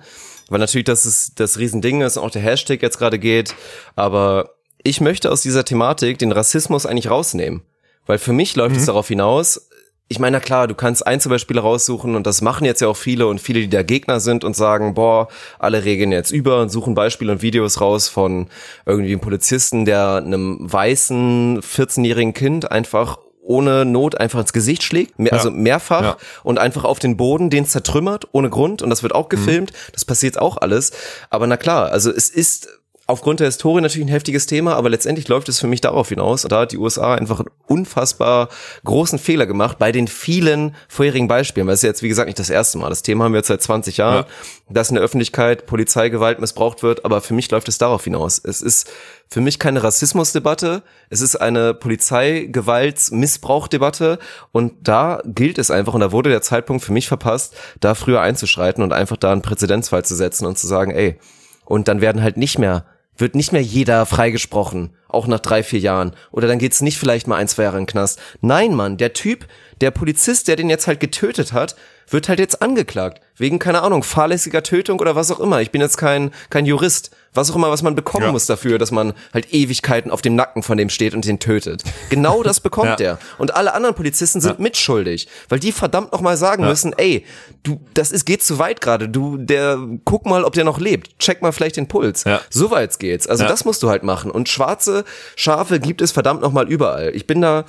weil natürlich das ist das Riesending ist und auch der Hashtag jetzt gerade geht. Aber ich möchte aus dieser Thematik den Rassismus eigentlich rausnehmen. Weil für mich läuft es darauf hinaus, ich meine, na klar, du kannst Einzelbeispiele raussuchen und das machen jetzt ja auch viele und viele, die da Gegner sind und sagen, boah, alle regeln jetzt über und suchen Beispiele und Videos raus von irgendwie einem Polizisten, der einem weißen 14-jährigen Kind einfach ohne Not einfach ins Gesicht schlägt, mehr, also mehrfach Ja. und einfach auf den Boden den zertrümmert ohne Grund und das wird auch gefilmt. Das passiert auch alles. Aber na klar, also es ist aufgrund der Historie natürlich ein heftiges Thema, aber letztendlich läuft es für mich darauf hinaus. Und da hat die USA einfach einen unfassbar großen Fehler gemacht bei den vielen vorherigen Beispielen. Weil es ist jetzt, wie gesagt, nicht das erste Mal. Das Thema haben wir jetzt seit 20 Jahren, dass in der Öffentlichkeit Polizeigewalt missbraucht wird. Aber für mich läuft es darauf hinaus. Es ist für mich keine Rassismusdebatte. Es ist eine Polizeigewaltsmissbrauchdebatte. Und da gilt es einfach, und da wurde der Zeitpunkt für mich verpasst, da früher einzuschreiten und einfach da einen Präzedenzfall zu setzen und zu sagen, ey, und dann werden halt nicht mehr, wird nicht mehr jeder freigesprochen, auch nach drei, vier Jahren. Oder dann geht's nicht vielleicht mal ein, zwei Jahre in den Knast. Nein, Mann, der Typ, der Polizist, der den jetzt halt getötet hat, wird halt jetzt angeklagt. Wegen, keine Ahnung, fahrlässiger Tötung oder was auch immer. Ich bin jetzt kein, kein Jurist. Was auch immer, was man bekommen Ja. muss dafür, dass man halt Ewigkeiten auf dem Nacken von dem steht und den tötet. Genau das bekommt Ja. der. Und alle anderen Polizisten sind mitschuldig, weil die verdammt noch mal sagen müssen, ey, du, das ist, geht zu weit gerade. Du, der, guck mal, ob der noch lebt. Check mal vielleicht den Puls. Ja. So weit geht's. Also Ja. das musst du halt machen. Und schwarze Schafe gibt es verdammt noch mal überall. Ich bin da,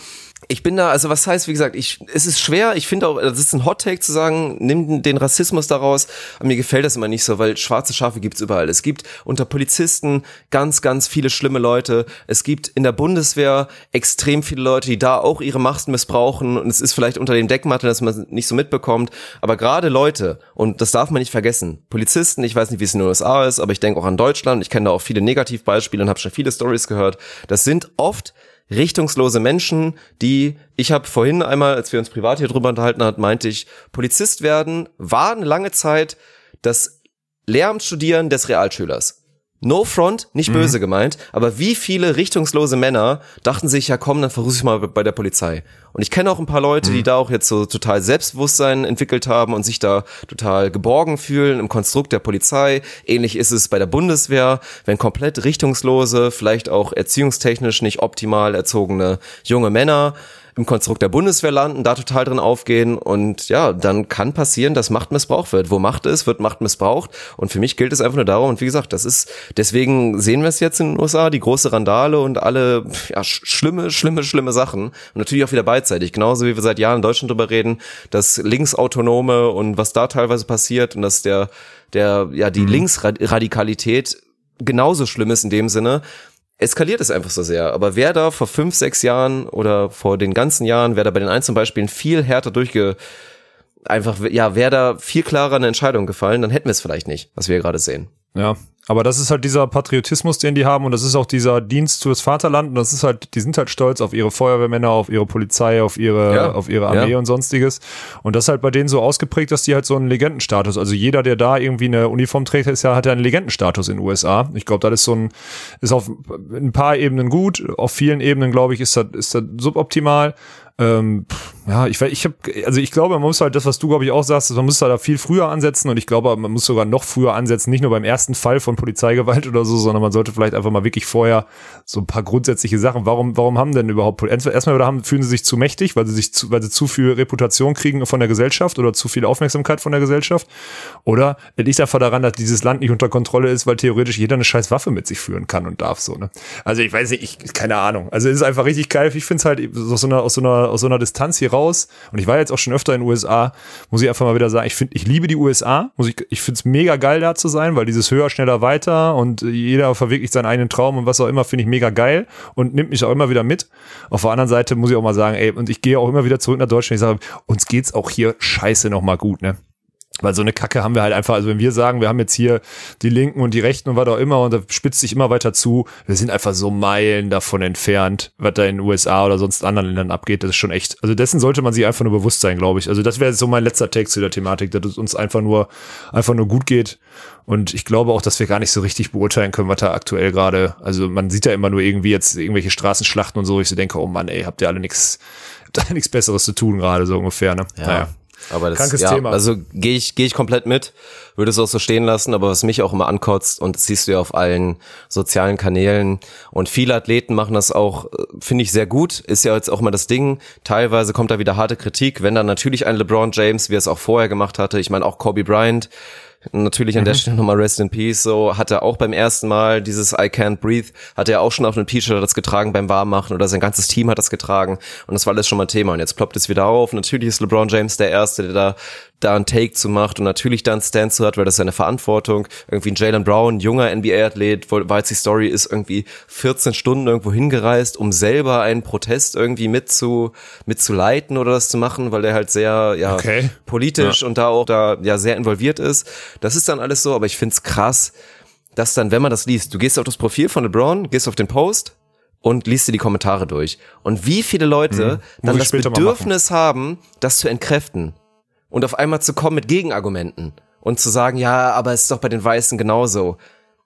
ich bin da, also was heißt, wie gesagt, ich, es ist schwer, ich finde auch, das ist ein Hot Take zu sagen, nimm den Rassismus daraus, aber mir gefällt das immer nicht so, weil schwarze Schafe gibt's überall. Es gibt unter Polizisten ganz, ganz viele schlimme Leute. Es gibt in der Bundeswehr extrem viele Leute, die da auch ihre Macht missbrauchen. Und es ist vielleicht unter dem Deckmantel, dass man es nicht so mitbekommt, aber gerade Leute, und das darf man nicht vergessen, Polizisten, ich weiß nicht, wie es in den USA ist, aber ich denke auch an Deutschland, ich kenne da auch viele Negativbeispiele und habe schon viele Stories gehört, das sind oft richtungslose Menschen, die, ich habe vorhin einmal, als wir uns privat hier drüber unterhalten hat, meinte ich, Polizist werden war eine lange Zeit das Lehramtsstudieren des Realschülers. No front, nicht böse gemeint, aber wie viele richtungslose Männer dachten sich, ja komm, dann versuche ich mal bei der Polizei. Und ich kenne auch ein paar Leute, die da auch jetzt so total Selbstbewusstsein entwickelt haben und sich da total geborgen fühlen im Konstrukt der Polizei. Ähnlich ist es bei der Bundeswehr, wenn komplett richtungslose, vielleicht auch erziehungstechnisch nicht optimal erzogene junge Männer im Konstrukt der Bundeswehr landen, da total drin aufgehen und ja, dann kann passieren, dass Macht missbraucht wird. Wo Macht ist, wird Macht missbraucht und für mich gilt es einfach nur darum und wie gesagt, das ist, deswegen sehen wir es jetzt in den USA, die große Randale und alle ja, sch- schlimme, schlimme, schlimme Sachen und natürlich auch wieder beidseitig. Genauso wie wir seit Jahren in Deutschland drüber reden, das Linksautonome und was da teilweise passiert und dass der, der, ja, die Linksradikalität genauso schlimm ist in dem Sinne, eskaliert es einfach so sehr. Aber wer da vor fünf, sechs Jahren oder vor den ganzen Jahren, wer da bei den einzelnen Beispielen viel härter durchge, einfach, ja, wäre da viel klarer eine Entscheidung gefallen, dann hätten wir es vielleicht nicht, was wir gerade sehen. Ja, aber das ist halt dieser Patriotismus, den die haben und das ist auch dieser Dienst fürs Vaterland und das ist halt, die sind halt stolz auf ihre Feuerwehrmänner, auf ihre Polizei, auf ihre, Ja. auf ihre Armee Ja. und sonstiges. Und das ist halt bei denen so ausgeprägt, dass die halt so einen Legendenstatus, also jeder, der da irgendwie eine Uniform trägt, ist ja, hat ja einen Legendenstatus in den USA. Ich glaube, das ist so ein, ist auf ein paar Ebenen gut, auf vielen Ebenen, glaube ich, ist das, ist das suboptimal. Ähm, ja, ich, ich habe, also ich glaube, man muss halt das, was du glaube ich auch sagst, man muss da viel früher ansetzen und ich glaube, man muss sogar noch früher ansetzen, nicht nur beim ersten Fall von Polizeigewalt oder so, sondern man sollte vielleicht einfach mal wirklich vorher so ein paar grundsätzliche Sachen. Warum, warum haben denn überhaupt Pol- entweder erstmal oder haben, fühlen sie sich zu mächtig, weil sie sich zu, weil sie zu viel Reputation kriegen von der Gesellschaft oder zu viel Aufmerksamkeit von der Gesellschaft? Oder liegt einfach daran, dass dieses Land nicht unter Kontrolle ist, weil theoretisch jeder eine scheiß Waffe mit sich führen kann und darf so, ne? Also ich weiß nicht, ich, keine Ahnung. Also es ist einfach richtig geil. Ich finde es halt aus so einer, aus so einer, aus so einer Distanz hier raus. Und ich war jetzt auch schon öfter in den USA, muss ich einfach mal wieder sagen, ich finde, ich liebe die USA. Muss ich, ich finde es mega geil da zu sein, weil dieses höher, schneller, weiter und jeder verwirklicht seinen eigenen Traum und was auch immer, finde ich mega geil und nimmt mich auch immer wieder mit. Auf der anderen Seite muss ich auch mal sagen, ey, und ich gehe auch immer wieder zurück nach Deutschland. Ich sage, uns geht's auch hier scheiße nochmal gut, ne? Weil so eine Kacke haben wir halt einfach, also wenn wir sagen, wir haben jetzt hier die Linken und die Rechten und was auch immer und da spitzt sich immer weiter zu, wir sind einfach so Meilen davon entfernt, was da in den USA oder sonst anderen Ländern abgeht, das ist schon echt, also dessen sollte man sich einfach nur bewusst sein, glaube ich. Also das wäre so mein letzter Text zu der Thematik, dass es uns einfach nur, einfach nur gut geht und ich glaube auch, dass wir gar nicht so richtig beurteilen können, was da aktuell gerade, also man sieht ja immer nur irgendwie jetzt irgendwelche Straßenschlachten und so, ich so denke, oh Mann, ey, habt ihr alle nichts, habt ihr alle nichts Besseres zu tun gerade, so ungefähr, ne? Naja. Aber das, Krankes ja, Thema. also gehe ich, gehe ich komplett mit, würde es auch so stehen lassen, aber was mich auch immer ankotzt, und das siehst du ja auf allen sozialen Kanälen, und viele Athleten machen das auch, äh, finde ich, sehr gut, ist ja jetzt auch mal das Ding, teilweise kommt da wieder harte Kritik, wenn dann natürlich ein LeBron James, wie er es auch vorher gemacht hatte, ich meine auch Kobe Bryant, Natürlich an der Stelle nochmal Rest in Peace, so hat er auch beim ersten Mal dieses I Can't Breathe, hat er auch schon auf einem T-Shirt das getragen beim Warmmachen oder sein ganzes Team hat das getragen. Und das war alles schon mal Thema. Und jetzt ploppt es wieder auf. Natürlich ist LeBron James der Erste, der da da einen Take zu macht und natürlich da einen Stand zu hat, weil das seine Verantwortung. Irgendwie ein Jalen Brown, junger NBA-Athlet, jetzt die Story, ist irgendwie 14 Stunden irgendwo hingereist, um selber einen Protest irgendwie mit zu, mitzuleiten oder das zu machen, weil er halt sehr, ja, Okay. politisch und da auch da ja sehr involviert ist. Das ist dann alles so, aber ich find's krass, dass dann, wenn man das liest, du gehst auf das Profil von LeBron, gehst auf den Post und liest dir die Kommentare durch. Und wie viele Leute Muss dann das Bedürfnis haben, das zu entkräften und auf einmal zu kommen mit Gegenargumenten und zu sagen, ja, aber es ist doch bei den Weißen genauso.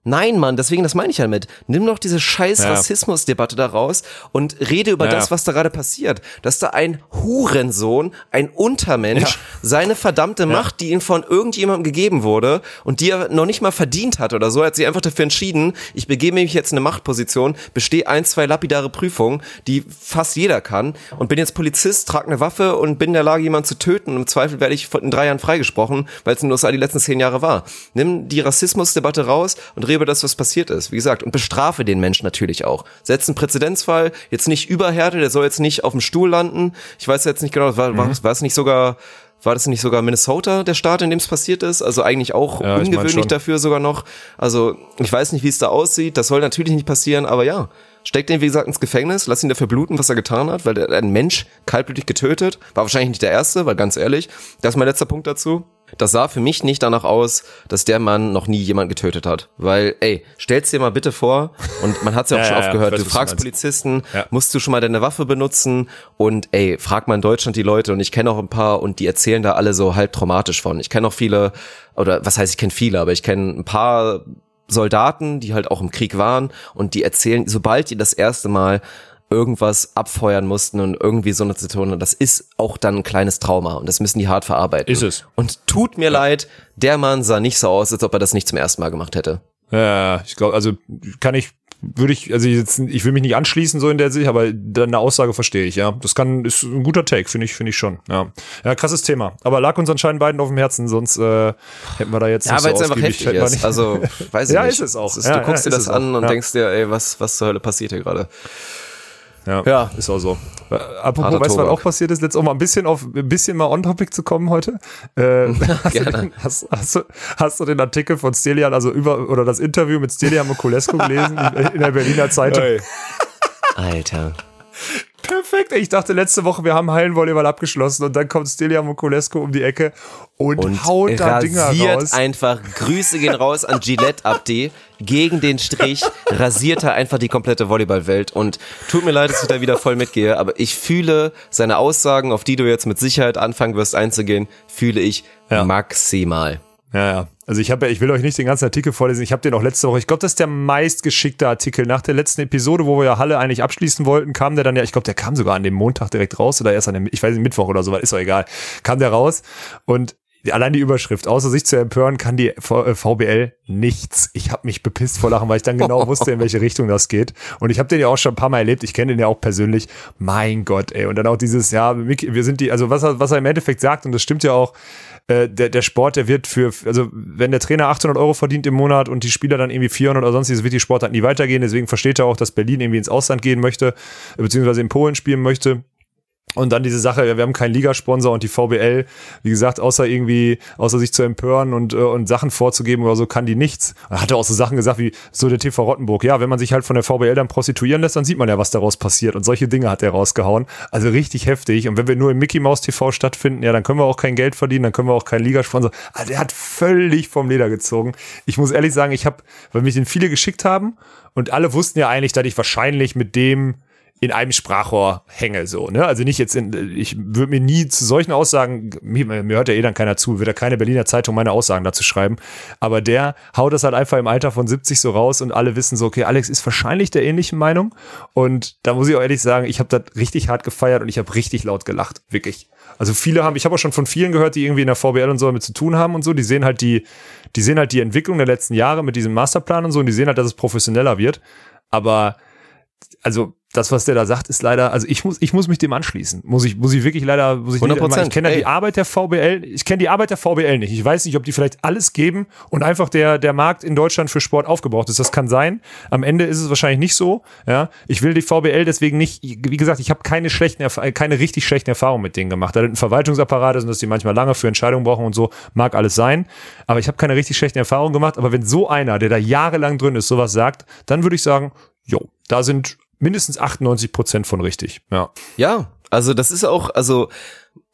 Nein, Mann, deswegen, das meine ich ja mit. Nimm doch diese scheiß Ja. Rassismusdebatte da raus und rede über Ja. das, was da gerade passiert. Dass da ein Hurensohn, ein Untermensch, seine verdammte Macht, die ihm von irgendjemandem gegeben wurde und die er noch nicht mal verdient hat oder so, er hat sich einfach dafür entschieden, ich begebe mich jetzt in eine Machtposition, bestehe ein, zwei lapidare Prüfungen, die fast jeder kann und bin jetzt Polizist, trage eine Waffe und bin in der Lage, jemanden zu töten und im Zweifel werde ich in drei Jahren freigesprochen, weil es in den USA die letzten zehn Jahre war. Nimm die Rassismusdebatte raus und rede über das, was passiert ist. Wie gesagt, und bestrafe den Menschen natürlich auch. Setz einen Präzedenzfall, jetzt nicht überhärte, der soll jetzt nicht auf dem Stuhl landen. Ich weiß jetzt nicht genau, war, war, war es nicht sogar war das nicht sogar Minnesota, der Staat, in dem es passiert ist? Also eigentlich auch Ja, ungewöhnlich dafür sogar noch. Also ich weiß nicht, wie es da aussieht. Das soll natürlich nicht passieren, aber ja. Steckt ihn, wie gesagt, ins Gefängnis, lass ihn dafür bluten, was er getan hat, weil er ein Mensch kaltblütig getötet. War wahrscheinlich nicht der Erste, weil ganz ehrlich, das ist mein letzter Punkt dazu. Das sah für mich nicht danach aus, dass der Mann noch nie jemand getötet hat. Weil, ey, stell's dir mal bitte vor, und man hat's ja auch Ja, schon ja, oft gehört, weiß, du du fragst meinst. Polizisten, Ja. musst du schon mal deine Waffe benutzen und ey, frag mal in Deutschland die Leute und ich kenne auch ein paar und die erzählen da alle so halb traumatisch von. Ich kenne auch viele, oder was heißt, ich kenne viele, aber ich kenne ein paar Soldaten, die halt auch im Krieg waren und die erzählen, sobald die das erste Mal irgendwas abfeuern mussten und irgendwie so eine Situation, das ist auch dann ein kleines Trauma und das müssen die hart verarbeiten. Ist es. Und tut mir leid, der Mann sah nicht so aus, als ob er das nicht zum ersten Mal gemacht hätte. Ja, ich glaube, also kann ich, würde ich, also jetzt, ich will mich nicht anschließen so in der Sicht, aber deine Aussage verstehe ich, ja. Das kann, ist ein guter Take, finde ich, finde ich schon. Ja. ja, krasses Thema. Aber lag uns anscheinend beiden auf dem Herzen, sonst äh, hätten wir da jetzt Ja, nicht weil so es einfach heftig ist. nicht- Also, weiß ich Ja, nicht. ist es auch. ist, Ja, du guckst ja, dir das an und Ja. denkst dir, ey, was, was zur Hölle passiert hier gerade? Ja, Ja. ist auch so. Äh, apropos, Harter weißt du, was auch passiert ist? Jetzt auch mal ein bisschen auf, ein bisschen mal on topic zu kommen heute. Äh, hast, du den, hast, hast, du, hast du den Artikel von Stelian, also über, oder das Interview mit Stelian Mokulescu gelesen in der Berliner Zeitung? Alter. Perfekt. Ich dachte letzte Woche, wir haben Hallenvolleyball abgeschlossen und dann kommt Stelian Mokulescu um die Ecke und, Und haut da Dinger rasiert raus. einfach, Grüße gehen raus an Gillette Abdi, gegen den Strich rasiert er einfach die komplette Volleyballwelt und tut mir leid, dass ich da wieder voll mitgehe, aber ich fühle seine Aussagen, auf die du jetzt mit Sicherheit anfangen wirst einzugehen, fühle ich Ja. maximal. Ja, ja. Also ich habe ja, ich will euch nicht den ganzen Artikel vorlesen. Ich habe den auch letzte Woche. Ich glaube, das ist der meistgeschickte Artikel. Nach der letzten Episode, wo wir ja Halle eigentlich abschließen wollten, kam der dann ja, ich glaube, der kam sogar an dem Montag direkt raus oder erst an dem, ich weiß nicht, Mittwoch oder so, ist doch egal. Kam der raus und allein die Überschrift, außer sich zu empören, kann die V- äh, VBL nichts. Ich habe mich bepisst vor Lachen, weil ich dann genau wusste, in welche Richtung das geht. Und ich habe den ja auch schon ein paar Mal erlebt. Ich kenne den ja auch persönlich. Mein Gott, ey. Und dann auch dieses, ja, wir sind die, also was er, was er im Endeffekt sagt, und das stimmt ja auch, äh, der, der Sport, der wird für, also wenn der Trainer 800 Euro verdient im Monat und die Spieler dann irgendwie 400 oder sonstiges, wird die Sportart nie weitergehen. Deswegen versteht er auch, dass Berlin irgendwie ins Ausland gehen möchte, beziehungsweise in Polen spielen möchte. Und dann diese Sache, wir haben keinen Ligasponsor und die VBL, wie gesagt, außer irgendwie, außer sich zu empören und, äh, und Sachen vorzugeben oder so, kann die nichts. Und hat er auch so Sachen gesagt wie so der TV Rottenburg. Ja, wenn man sich halt von der VBL dann prostituieren lässt, dann sieht man ja, was daraus passiert. Und solche Dinge hat er rausgehauen. Also richtig heftig. Und wenn wir nur im Mickey Mouse TV stattfinden, ja, dann können wir auch kein Geld verdienen, dann können wir auch keinen Ligasponsor. Also der hat völlig vom Leder gezogen. Ich muss ehrlich sagen, ich habe, weil mich den viele geschickt haben und alle wussten ja eigentlich, dass ich wahrscheinlich mit dem in einem Sprachrohr hänge, so, ne? Also nicht jetzt in, ich würde mir nie zu solchen Aussagen, mir, mir hört ja eh dann keiner zu, wird ja keine Berliner Zeitung meine Aussagen dazu schreiben, aber der haut das halt einfach im Alter von 70 so raus und alle wissen so, okay, Alex ist wahrscheinlich der ähnlichen Meinung und da muss ich auch ehrlich sagen, ich habe das richtig hart gefeiert und ich habe richtig laut gelacht, wirklich. Also viele haben, ich habe auch schon von vielen gehört, die irgendwie in der VBL und so damit zu tun haben und so, die sehen halt die, die sehen halt die Entwicklung der letzten Jahre mit diesem Masterplan und so und die sehen halt, dass es professioneller wird, aber also das, was der da sagt, ist leider, also ich muss, ich muss mich dem anschließen. Muss ich, muss ich wirklich leider, muss ich 100%, ich kenne ja die Arbeit der VBL, ich kenne die Arbeit der VBL nicht. Ich weiß nicht, ob die vielleicht alles geben und einfach der, der Markt in Deutschland für Sport aufgebraucht ist. Das kann sein. Am Ende ist es wahrscheinlich nicht so. Ja, ich will die VBL deswegen nicht, wie gesagt, ich habe keine schlechten, keine richtig schlechten Erfahrungen mit denen gemacht. Da ein Verwaltungsapparat ist und dass die manchmal lange für Entscheidungen brauchen und so, mag alles sein. Aber ich habe keine richtig schlechten Erfahrungen gemacht. Aber wenn so einer, der da jahrelang drin ist, sowas sagt, dann würde ich sagen, jo, da sind mindestens 98 Prozent von richtig. Ja. Ja, also das ist auch, also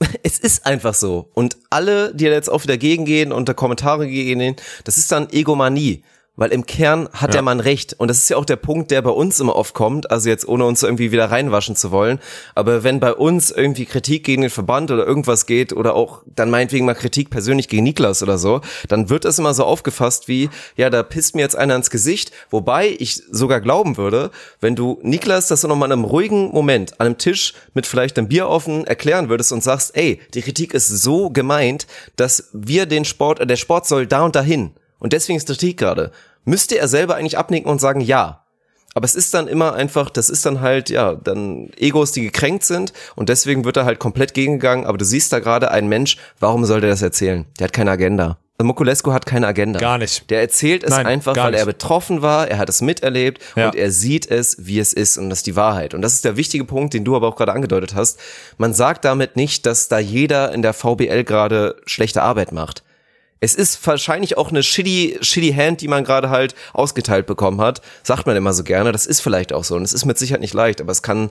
es ist einfach so. Und alle, die jetzt auch wieder gegengehen und da Kommentare gegen das ist dann Egomanie. Weil im Kern hat der Mann recht. Und das ist ja auch der Punkt, der bei uns immer oft kommt. Also jetzt ohne uns irgendwie wieder reinwaschen zu wollen. Aber wenn bei uns irgendwie Kritik gegen den Verband oder irgendwas geht oder auch dann meinetwegen mal Kritik persönlich gegen Niklas oder so, dann wird das immer so aufgefasst wie, ja, da pisst mir jetzt einer ins Gesicht. Wobei ich sogar glauben würde, wenn du Niklas das so nochmal in einem ruhigen Moment an einem Tisch mit vielleicht einem Bier offen erklären würdest und sagst, ey, die Kritik ist so gemeint, dass wir den Sport, der Sport soll da und dahin. Und deswegen ist Kritik gerade. Müsste er selber eigentlich abnicken und sagen, ja. Aber es ist dann immer einfach, das ist dann halt, ja, dann Egos, die gekränkt sind und deswegen wird er halt komplett gegengegangen. Aber du siehst da gerade einen Mensch, warum soll der das erzählen? Der hat keine Agenda. Mokulescu hat keine Agenda. Gar nicht. Der erzählt es Nein, einfach, weil er nicht. betroffen war, er hat es miterlebt Ja. und er sieht es, wie es ist und das ist die Wahrheit. Und das ist der wichtige Punkt, den du aber auch gerade angedeutet hast. Man sagt damit nicht, dass da jeder in der VBL gerade schlechte Arbeit macht. Es ist wahrscheinlich auch eine shitty, shitty Hand, die man gerade halt ausgeteilt bekommen hat. Sagt man immer so gerne. Das ist vielleicht auch so. Und es ist mit Sicherheit nicht leicht, aber es kann,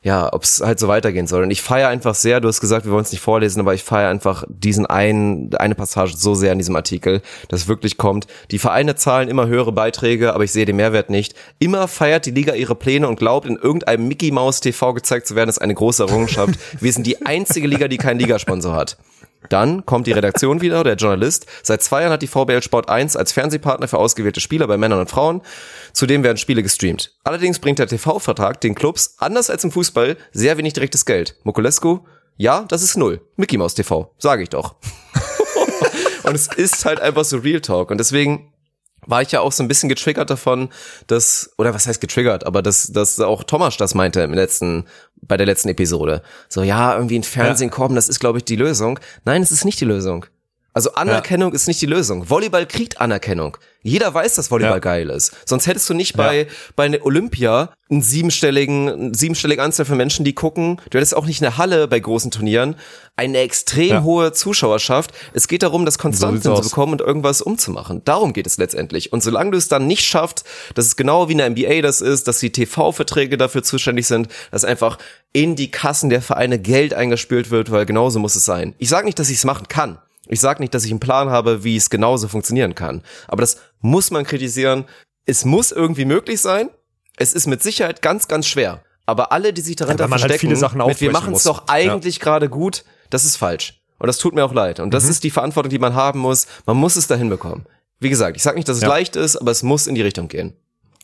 ja, ob es halt so weitergehen soll. Und ich feiere einfach sehr, du hast gesagt, wir wollen es nicht vorlesen, aber ich feiere einfach diesen einen, eine Passage so sehr in diesem Artikel, dass wirklich kommt. Die Vereine zahlen immer höhere Beiträge, aber ich sehe den Mehrwert nicht. Immer feiert die Liga ihre Pläne und glaubt, in irgendeinem Mickey Mouse TV gezeigt zu werden, ist eine große Errungenschaft. Wir sind die einzige Liga, die keinen Ligasponsor hat. Dann kommt die Redaktion wieder, der Journalist. Seit zwei Jahren hat die VBL Sport 1 als Fernsehpartner für ausgewählte Spieler bei Männern und Frauen. Zudem werden Spiele gestreamt. Allerdings bringt der TV-Vertrag den Clubs, anders als im Fußball, sehr wenig direktes Geld. Mokulescu, ja, das ist null. Mickey Mouse TV, sage ich doch. und es ist halt einfach so Real Talk. Und deswegen war ich ja auch so ein bisschen getriggert davon, dass, oder was heißt getriggert, aber dass, dass auch Thomas das meinte im letzten, bei der letzten Episode. So, ja, irgendwie in Fernsehen kommen, das ist, glaube ich, die Lösung. Nein, es ist nicht die Lösung. Also Anerkennung ist nicht die Lösung. Volleyball kriegt Anerkennung. Jeder weiß, dass Volleyball Ja. geil ist. Sonst hättest du nicht bei, bei einer Olympia einen siebenstelligen, einen siebenstelligen Anzahl von Menschen, die gucken. Du hättest auch nicht in der Halle bei großen Turnieren eine extrem Ja. hohe Zuschauerschaft. Es geht darum, das konstant aus. hinzubekommen und irgendwas umzumachen. Darum geht es letztendlich. Und solange du es dann nicht schaffst, dass es genau wie in der NBA das ist, dass die TV-Verträge dafür zuständig sind, dass einfach in die Kassen der Vereine Geld eingespült wird, weil genauso muss es sein. Ich sage nicht, dass ich es machen kann. Ich sage nicht, dass ich einen Plan habe, wie es genauso funktionieren kann. Aber das muss man kritisieren. Es muss irgendwie möglich sein. Es ist mit Sicherheit ganz, ganz schwer. Aber alle, die sich daran Ja, halt verstecken, Sachen mit, wir machen es doch eigentlich gerade gut, das ist falsch. Und das tut mir auch leid. Und Mhm. das ist die Verantwortung, die man haben muss. Man muss es dahin bekommen. Wie gesagt, ich sage nicht, dass es Ja. leicht ist, aber es muss in die Richtung gehen.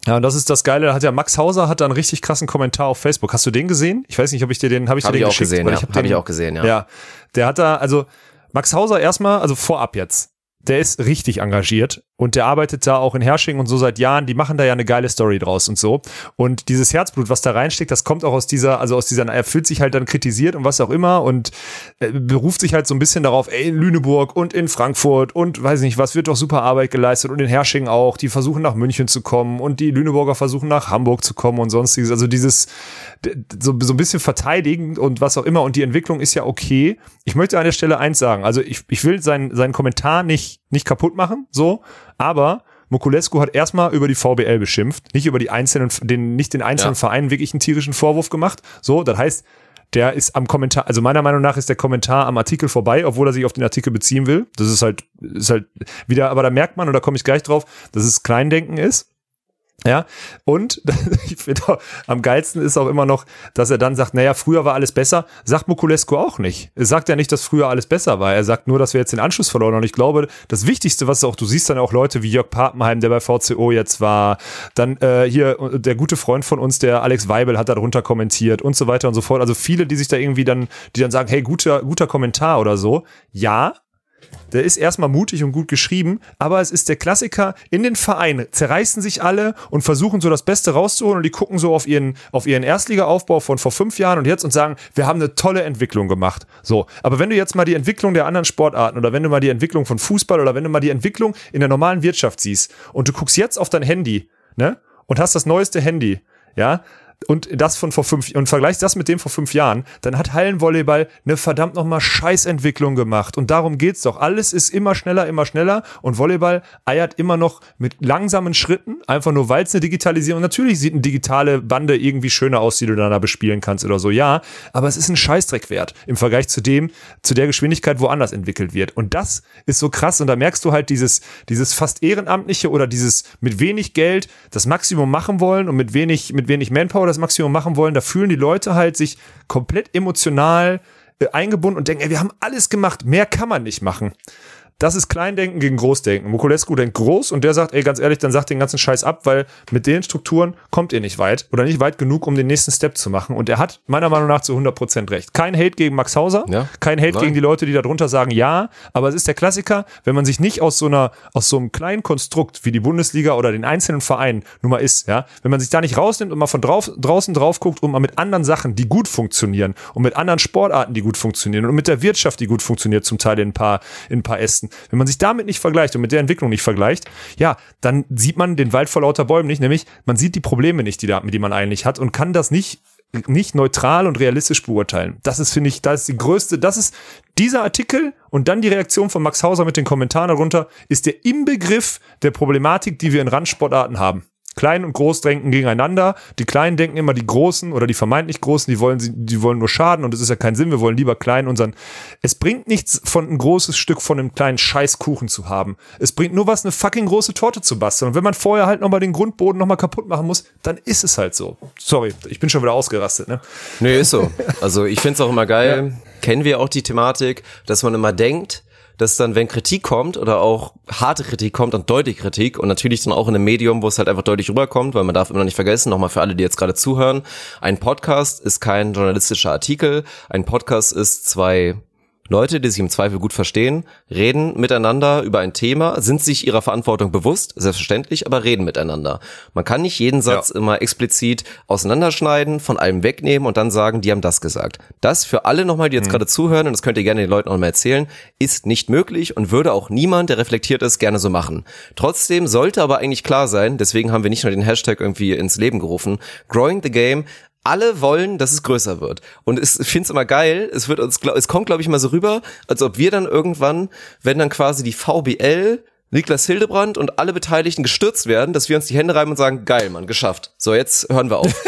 Ja, und das ist das Geile. Da hat ja Max Hauser hat da einen richtig krassen Kommentar auf Facebook. Hast du den gesehen? Ich weiß nicht, ob ich dir den, habe ich Hab dir ich den auch geschickt? gesehen, Weil ja. hab Hab den- ich auch gesehen, ja. Ja, der hat da, also Max Hauser erstmal, also vorab jetzt, der ist richtig engagiert und der arbeitet da auch in Hersching und so seit Jahren. Die machen da ja eine geile Story draus und so. Und dieses Herzblut, was da reinsteckt, das kommt auch aus dieser, also aus dieser, er fühlt sich halt dann kritisiert und was auch immer und äh, beruft sich halt so ein bisschen darauf, ey, in Lüneburg und in Frankfurt und weiß nicht was, wird doch super Arbeit geleistet und in Hersching auch. Die versuchen nach München zu kommen und die Lüneburger versuchen nach Hamburg zu kommen und sonstiges. Also dieses, so, so ein bisschen verteidigen und was auch immer. Und die Entwicklung ist ja okay. Ich möchte an der Stelle eins sagen. Also ich, ich will seinen, seinen Kommentar nicht, nicht kaputt machen, so, aber Mokulescu hat erstmal über die VBL beschimpft, nicht über die einzelnen, den, nicht den einzelnen Ja. Vereinen wirklich einen tierischen Vorwurf gemacht. So, das heißt, der ist am Kommentar, also meiner Meinung nach ist der Kommentar am Artikel vorbei, obwohl er sich auf den Artikel beziehen will. Das ist halt, ist halt wieder, aber da merkt man, und da komme ich gleich drauf, dass es Kleindenken ist. Ja, und ich finde auch, am geilsten ist auch immer noch, dass er dann sagt, naja, früher war alles besser. Sagt Mokulescu auch nicht. Er sagt ja nicht, dass früher alles besser war. Er sagt nur, dass wir jetzt den Anschluss verloren haben. Und ich glaube, das Wichtigste, was auch, du siehst dann auch Leute wie Jörg Papenheim, der bei VCO jetzt war, dann äh, hier der gute Freund von uns, der Alex Weibel, hat darunter kommentiert und so weiter und so fort. Also viele, die sich da irgendwie dann, die dann sagen, hey, guter, guter Kommentar oder so. Ja, der ist erstmal mutig und gut geschrieben, aber es ist der Klassiker in den Vereinen. Zerreißen sich alle und versuchen so das Beste rauszuholen und die gucken so auf ihren, auf ihren Erstliga-Aufbau von vor fünf Jahren und jetzt und sagen, wir haben eine tolle Entwicklung gemacht. So. Aber wenn du jetzt mal die Entwicklung der anderen Sportarten oder wenn du mal die Entwicklung von Fußball oder wenn du mal die Entwicklung in der normalen Wirtschaft siehst und du guckst jetzt auf dein Handy, ne? Und hast das neueste Handy, ja? Und das von vor fünf und vergleichst das mit dem vor fünf Jahren, dann hat Hallenvolleyball eine verdammt nochmal Scheißentwicklung gemacht. Und darum geht's doch. Alles ist immer schneller, immer schneller und Volleyball eiert immer noch mit langsamen Schritten, einfach nur weil es eine Digitalisierung. Natürlich sieht eine digitale Bande irgendwie schöner aus, die du dann da bespielen kannst oder so, ja. Aber es ist ein Scheißdreck wert im Vergleich zu dem, zu der Geschwindigkeit woanders entwickelt wird. Und das ist so krass. Und da merkst du halt dieses, dieses fast ehrenamtliche oder dieses mit wenig Geld das Maximum machen wollen und mit wenig, mit wenig Manpower das Maximum machen wollen. Da fühlen die Leute halt sich komplett emotional äh, eingebunden und denken, ey, wir haben alles gemacht, mehr kann man nicht machen. Das ist Kleindenken gegen Großdenken. Mokulescu denkt groß und der sagt, ey, ganz ehrlich, dann sagt den ganzen Scheiß ab, weil mit den Strukturen kommt ihr nicht weit oder nicht weit genug, um den nächsten Step zu machen. Und er hat meiner Meinung nach zu 100% recht. Kein Hate gegen Max Hauser, Ja. kein Hate Nein. gegen die Leute, die darunter sagen, ja, aber es ist der Klassiker, wenn man sich nicht aus so einer, aus so einem kleinen Konstrukt wie die Bundesliga oder den einzelnen Vereinen nun mal ist, ja, wenn man sich da nicht rausnimmt und mal von drauf, draußen drauf guckt und mal mit anderen Sachen, die gut funktionieren und mit anderen Sportarten, die gut funktionieren und mit der Wirtschaft, die gut funktioniert, zum Teil in ein paar, in ein paar Ästen, wenn man sich damit nicht vergleicht und mit der Entwicklung nicht vergleicht, ja, dann sieht man den Wald vor lauter Bäumen nicht, nämlich man sieht die Probleme nicht, die da, die man eigentlich hat und kann das nicht nicht neutral und realistisch beurteilen. Das ist, finde ich, das ist die größte, das ist dieser Artikel und dann die Reaktion von Max Hauser mit den Kommentaren darunter, ist der Inbegriff der Problematik, die wir in Randsportarten haben. Klein und Groß denken gegeneinander. Die Kleinen denken immer, die Großen oder die vermeintlich Großen, die wollen, sie- die wollen nur schaden und es ist ja kein Sinn. Wir wollen lieber klein unseren. Es bringt nichts, von ein großes Stück von einem kleinen Scheißkuchen zu haben. Es bringt nur was, eine fucking große Torte zu basteln. Und wenn man vorher halt nochmal den Grundboden nochmal kaputt machen muss, dann ist es halt so. Sorry, ich bin schon wieder ausgerastet, ne? Nee, ist so. Also ich find's auch immer geil. Kennen wir auch die Thematik, dass man immer denkt, dass dann, wenn Kritik kommt oder auch harte Kritik kommt und deutliche Kritik und natürlich dann auch in einem Medium, wo es halt einfach deutlich rüberkommt, weil man darf immer noch nicht vergessen, nochmal für alle, die jetzt gerade zuhören, ein Podcast ist kein journalistischer Artikel, ein Podcast ist zwei Leute, die sich im Zweifel gut verstehen, reden miteinander über ein Thema, sind sich ihrer Verantwortung bewusst, selbstverständlich, aber reden miteinander. Man kann nicht jeden Satz ja. immer explizit auseinanderschneiden, von allem wegnehmen und dann sagen, die haben das gesagt. Das für alle nochmal, die jetzt mhm. gerade zuhören, und das könnt ihr gerne den Leuten auch mal erzählen, ist nicht möglich und würde auch niemand, der reflektiert ist, gerne so machen. Trotzdem sollte aber eigentlich klar sein, deswegen haben wir nicht nur den Hashtag irgendwie ins Leben gerufen, Growing the Game alle wollen, dass es größer wird. Und ich finde es immer geil, es wird uns, es kommt, glaube ich, mal so rüber, als ob wir dann irgendwann, wenn dann quasi die VBL Niklas Hildebrand und alle Beteiligten gestürzt werden, dass wir uns die Hände reiben und sagen, geil, Mann, geschafft. So, jetzt hören wir auf.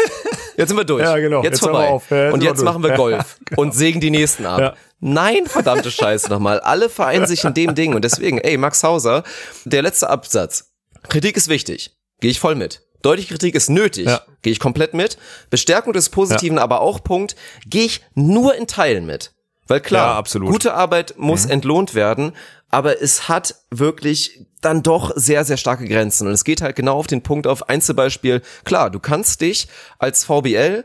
Jetzt sind wir durch. Ja, genau. Jetzt, jetzt vorbei. Ja, jetzt und jetzt machen wir Golf ja, genau. und sägen die nächsten ab. Ja. Nein, verdammte Scheiße nochmal. Alle vereinen sich in dem Ding. Und deswegen, ey, Max Hauser, der letzte Absatz. Kritik ist wichtig. Gehe ich voll mit. Deutliche Kritik ist nötig. Ja. Gehe ich komplett mit. Bestärkung des Positiven ja. aber auch Punkt. Gehe ich nur in Teilen mit. Weil klar, ja, gute Arbeit muss mhm. entlohnt werden, aber es hat wirklich dann doch sehr, sehr starke Grenzen. Und es geht halt genau auf den Punkt auf Einzelbeispiel. Klar, du kannst dich als VBL,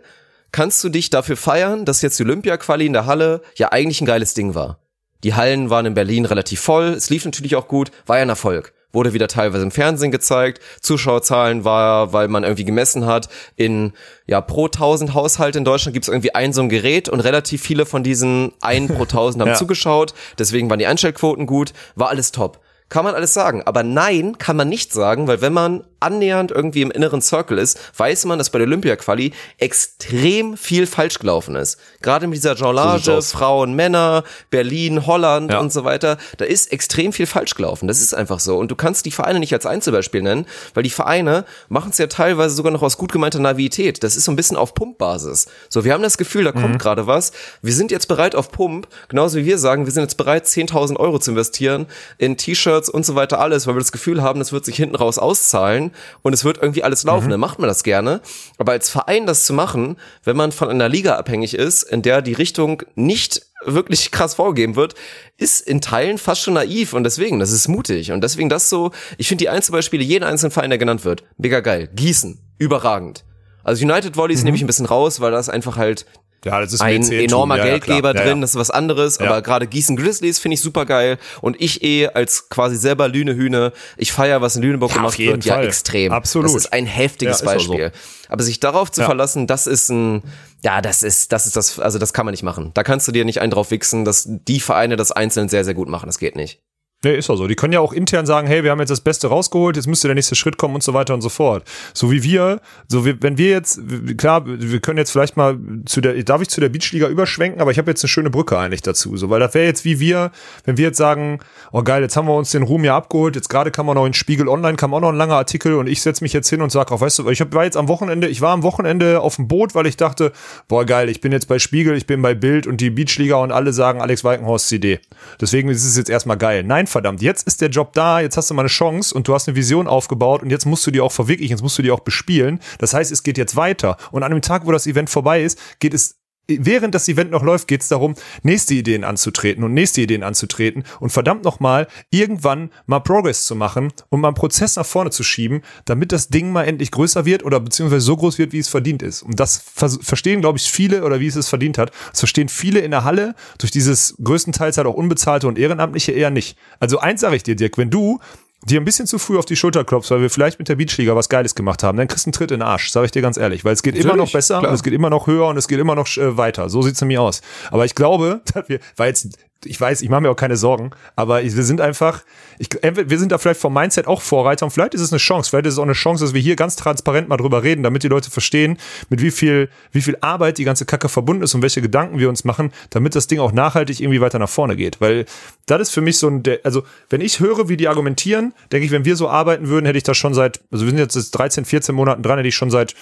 kannst du dich dafür feiern, dass jetzt die Olympia-Quali in der Halle ja eigentlich ein geiles Ding war. Die Hallen waren in Berlin relativ voll, es lief natürlich auch gut, war ja ein Erfolg wurde wieder teilweise im Fernsehen gezeigt. Zuschauerzahlen war, weil man irgendwie gemessen hat, in ja pro tausend Haushalte in Deutschland gibt es irgendwie ein so ein Gerät und relativ viele von diesen ein pro tausend haben ja. zugeschaut. Deswegen waren die Einstellquoten gut, war alles top. Kann man alles sagen. Aber nein, kann man nicht sagen, weil wenn man annähernd irgendwie im inneren Circle ist, weiß man, dass bei der Olympia-Quali extrem viel falsch gelaufen ist. Gerade mit dieser Jonglage, so Frauen, Männer, Berlin, Holland ja. und so weiter, da ist extrem viel falsch gelaufen. Das ist einfach so. Und du kannst die Vereine nicht als Einzelbeispiel nennen, weil die Vereine machen es ja teilweise sogar noch aus gut gemeinter Navität. Das ist so ein bisschen auf Pumpbasis. So, wir haben das Gefühl, da kommt mhm. gerade was. Wir sind jetzt bereit auf Pump, genauso wie wir sagen, wir sind jetzt bereit, 10.000 Euro zu investieren in T-Shirts und so weiter alles, weil wir das Gefühl haben, das wird sich hinten raus auszahlen und es wird irgendwie alles laufen, mhm. dann macht man das gerne. Aber als Verein das zu machen, wenn man von einer Liga abhängig ist, in der die Richtung nicht wirklich krass vorgegeben wird, ist in Teilen fast schon naiv und deswegen, das ist mutig und deswegen das so, ich finde die Einzelbeispiele, jeden einzelnen Verein, der genannt wird, mega geil. Gießen, überragend. Also United Volleys mhm. nehme ich ein bisschen raus, weil das einfach halt ja, das ist ein enormer ja, Geldgeber ja, drin, das ist was anderes, aber gerade Gießen Grizzlies finde ich super geil und ich eh als quasi selber Lüne-Hühne, ich feier was in Lüneburg gemacht wird, Fall. ja extrem. Absolut. Das ist ein heftiges Beispiel. So. Aber sich darauf zu verlassen, das ist ein, ja, das ist, das ist das, also das kann man nicht machen. Da kannst du dir nicht einen drauf wichsen, dass die Vereine das einzeln sehr, sehr gut machen, das geht nicht. Nee, ist auch so. Die können ja auch intern sagen, hey, wir haben jetzt das Beste rausgeholt, jetzt müsste der nächste Schritt kommen und so weiter und so fort. So wie wir, so wie, wenn wir jetzt, klar, wir können jetzt vielleicht mal zu der, darf ich zu der Beachliga überschwenken, aber ich habe jetzt eine schöne Brücke eigentlich dazu. So, weil das wäre jetzt wie wir, wenn wir jetzt sagen, oh geil, jetzt haben wir uns den Ruhm ja abgeholt, jetzt gerade kann man noch in Spiegel Online, kam auch noch ein langer Artikel und ich setze mich jetzt hin und sage auch, weißt du, ich hab, war jetzt am Wochenende, ich war am Wochenende auf dem Boot, weil ich dachte, boah geil, ich bin jetzt bei Spiegel, ich bin bei Bild und die Beachliga und alle sagen Alex Weikenhorst CD. Deswegen ist es jetzt erstmal geil. Nein, verdammt, jetzt ist der Job da, jetzt hast du mal eine Chance und du hast eine Vision aufgebaut und jetzt musst du die auch verwirklichen, jetzt musst du die auch bespielen. Das heißt, es geht jetzt weiter. Und an dem Tag, wo das Event vorbei ist, geht es während das Event noch läuft, geht es darum, nächste Ideen anzutreten und nächste Ideen anzutreten und verdammt nochmal irgendwann mal Progress zu machen und mal einen Prozess nach vorne zu schieben, damit das Ding mal endlich größer wird oder beziehungsweise so groß wird, wie es verdient ist. Und das verstehen, glaube ich, viele oder wie es es verdient hat. Das verstehen viele in der Halle durch dieses größtenteils halt auch unbezahlte und ehrenamtliche eher nicht. Also eins sage ich dir, Dirk, wenn du dir ein bisschen zu früh auf die Schulter klopfst, weil wir vielleicht mit der Beachliga was Geiles gemacht haben, dann kriegst du einen Tritt in den Arsch, sage ich dir ganz ehrlich, weil es geht Natürlich, immer noch besser klar. und es geht immer noch höher und es geht immer noch äh, weiter. So sieht's nämlich aus. Aber ich glaube, dass wir, weil jetzt ich weiß, ich mache mir auch keine Sorgen, aber wir sind einfach, ich, wir sind da vielleicht vom Mindset auch Vorreiter und vielleicht ist es eine Chance, vielleicht ist es auch eine Chance, dass wir hier ganz transparent mal drüber reden, damit die Leute verstehen, mit wie viel, wie viel Arbeit die ganze Kacke verbunden ist und welche Gedanken wir uns machen, damit das Ding auch nachhaltig irgendwie weiter nach vorne geht. Weil das ist für mich so ein, also wenn ich höre, wie die argumentieren, denke ich, wenn wir so arbeiten würden, hätte ich das schon seit, also wir sind jetzt 13, 14 Monaten dran, hätte ich schon seit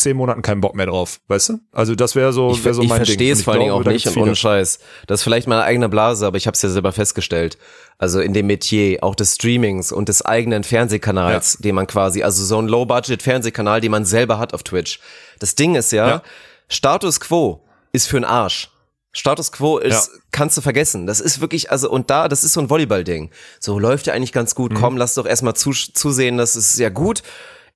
zehn Monaten keinen Bock mehr drauf, weißt du? Also das wäre so, wär so ich, mein ich verstehe es vor allen Dingen auch nicht und ohne Scheiß. Das ist vielleicht meine eigene Blase, aber ich habe es ja selber festgestellt. Also in dem Metier auch des Streamings und des eigenen Fernsehkanals, ja. den man quasi, also so ein Low-Budget-Fernsehkanal, den man selber hat auf Twitch. Das Ding ist ja, ja. Status Quo ist für einen Arsch. Status Quo ist, ja. kannst du vergessen. Das ist wirklich, also, und da, das ist so ein Volleyball-Ding. So läuft ja eigentlich ganz gut. Mhm. Komm, lass doch erstmal zu, zusehen, das ist ja gut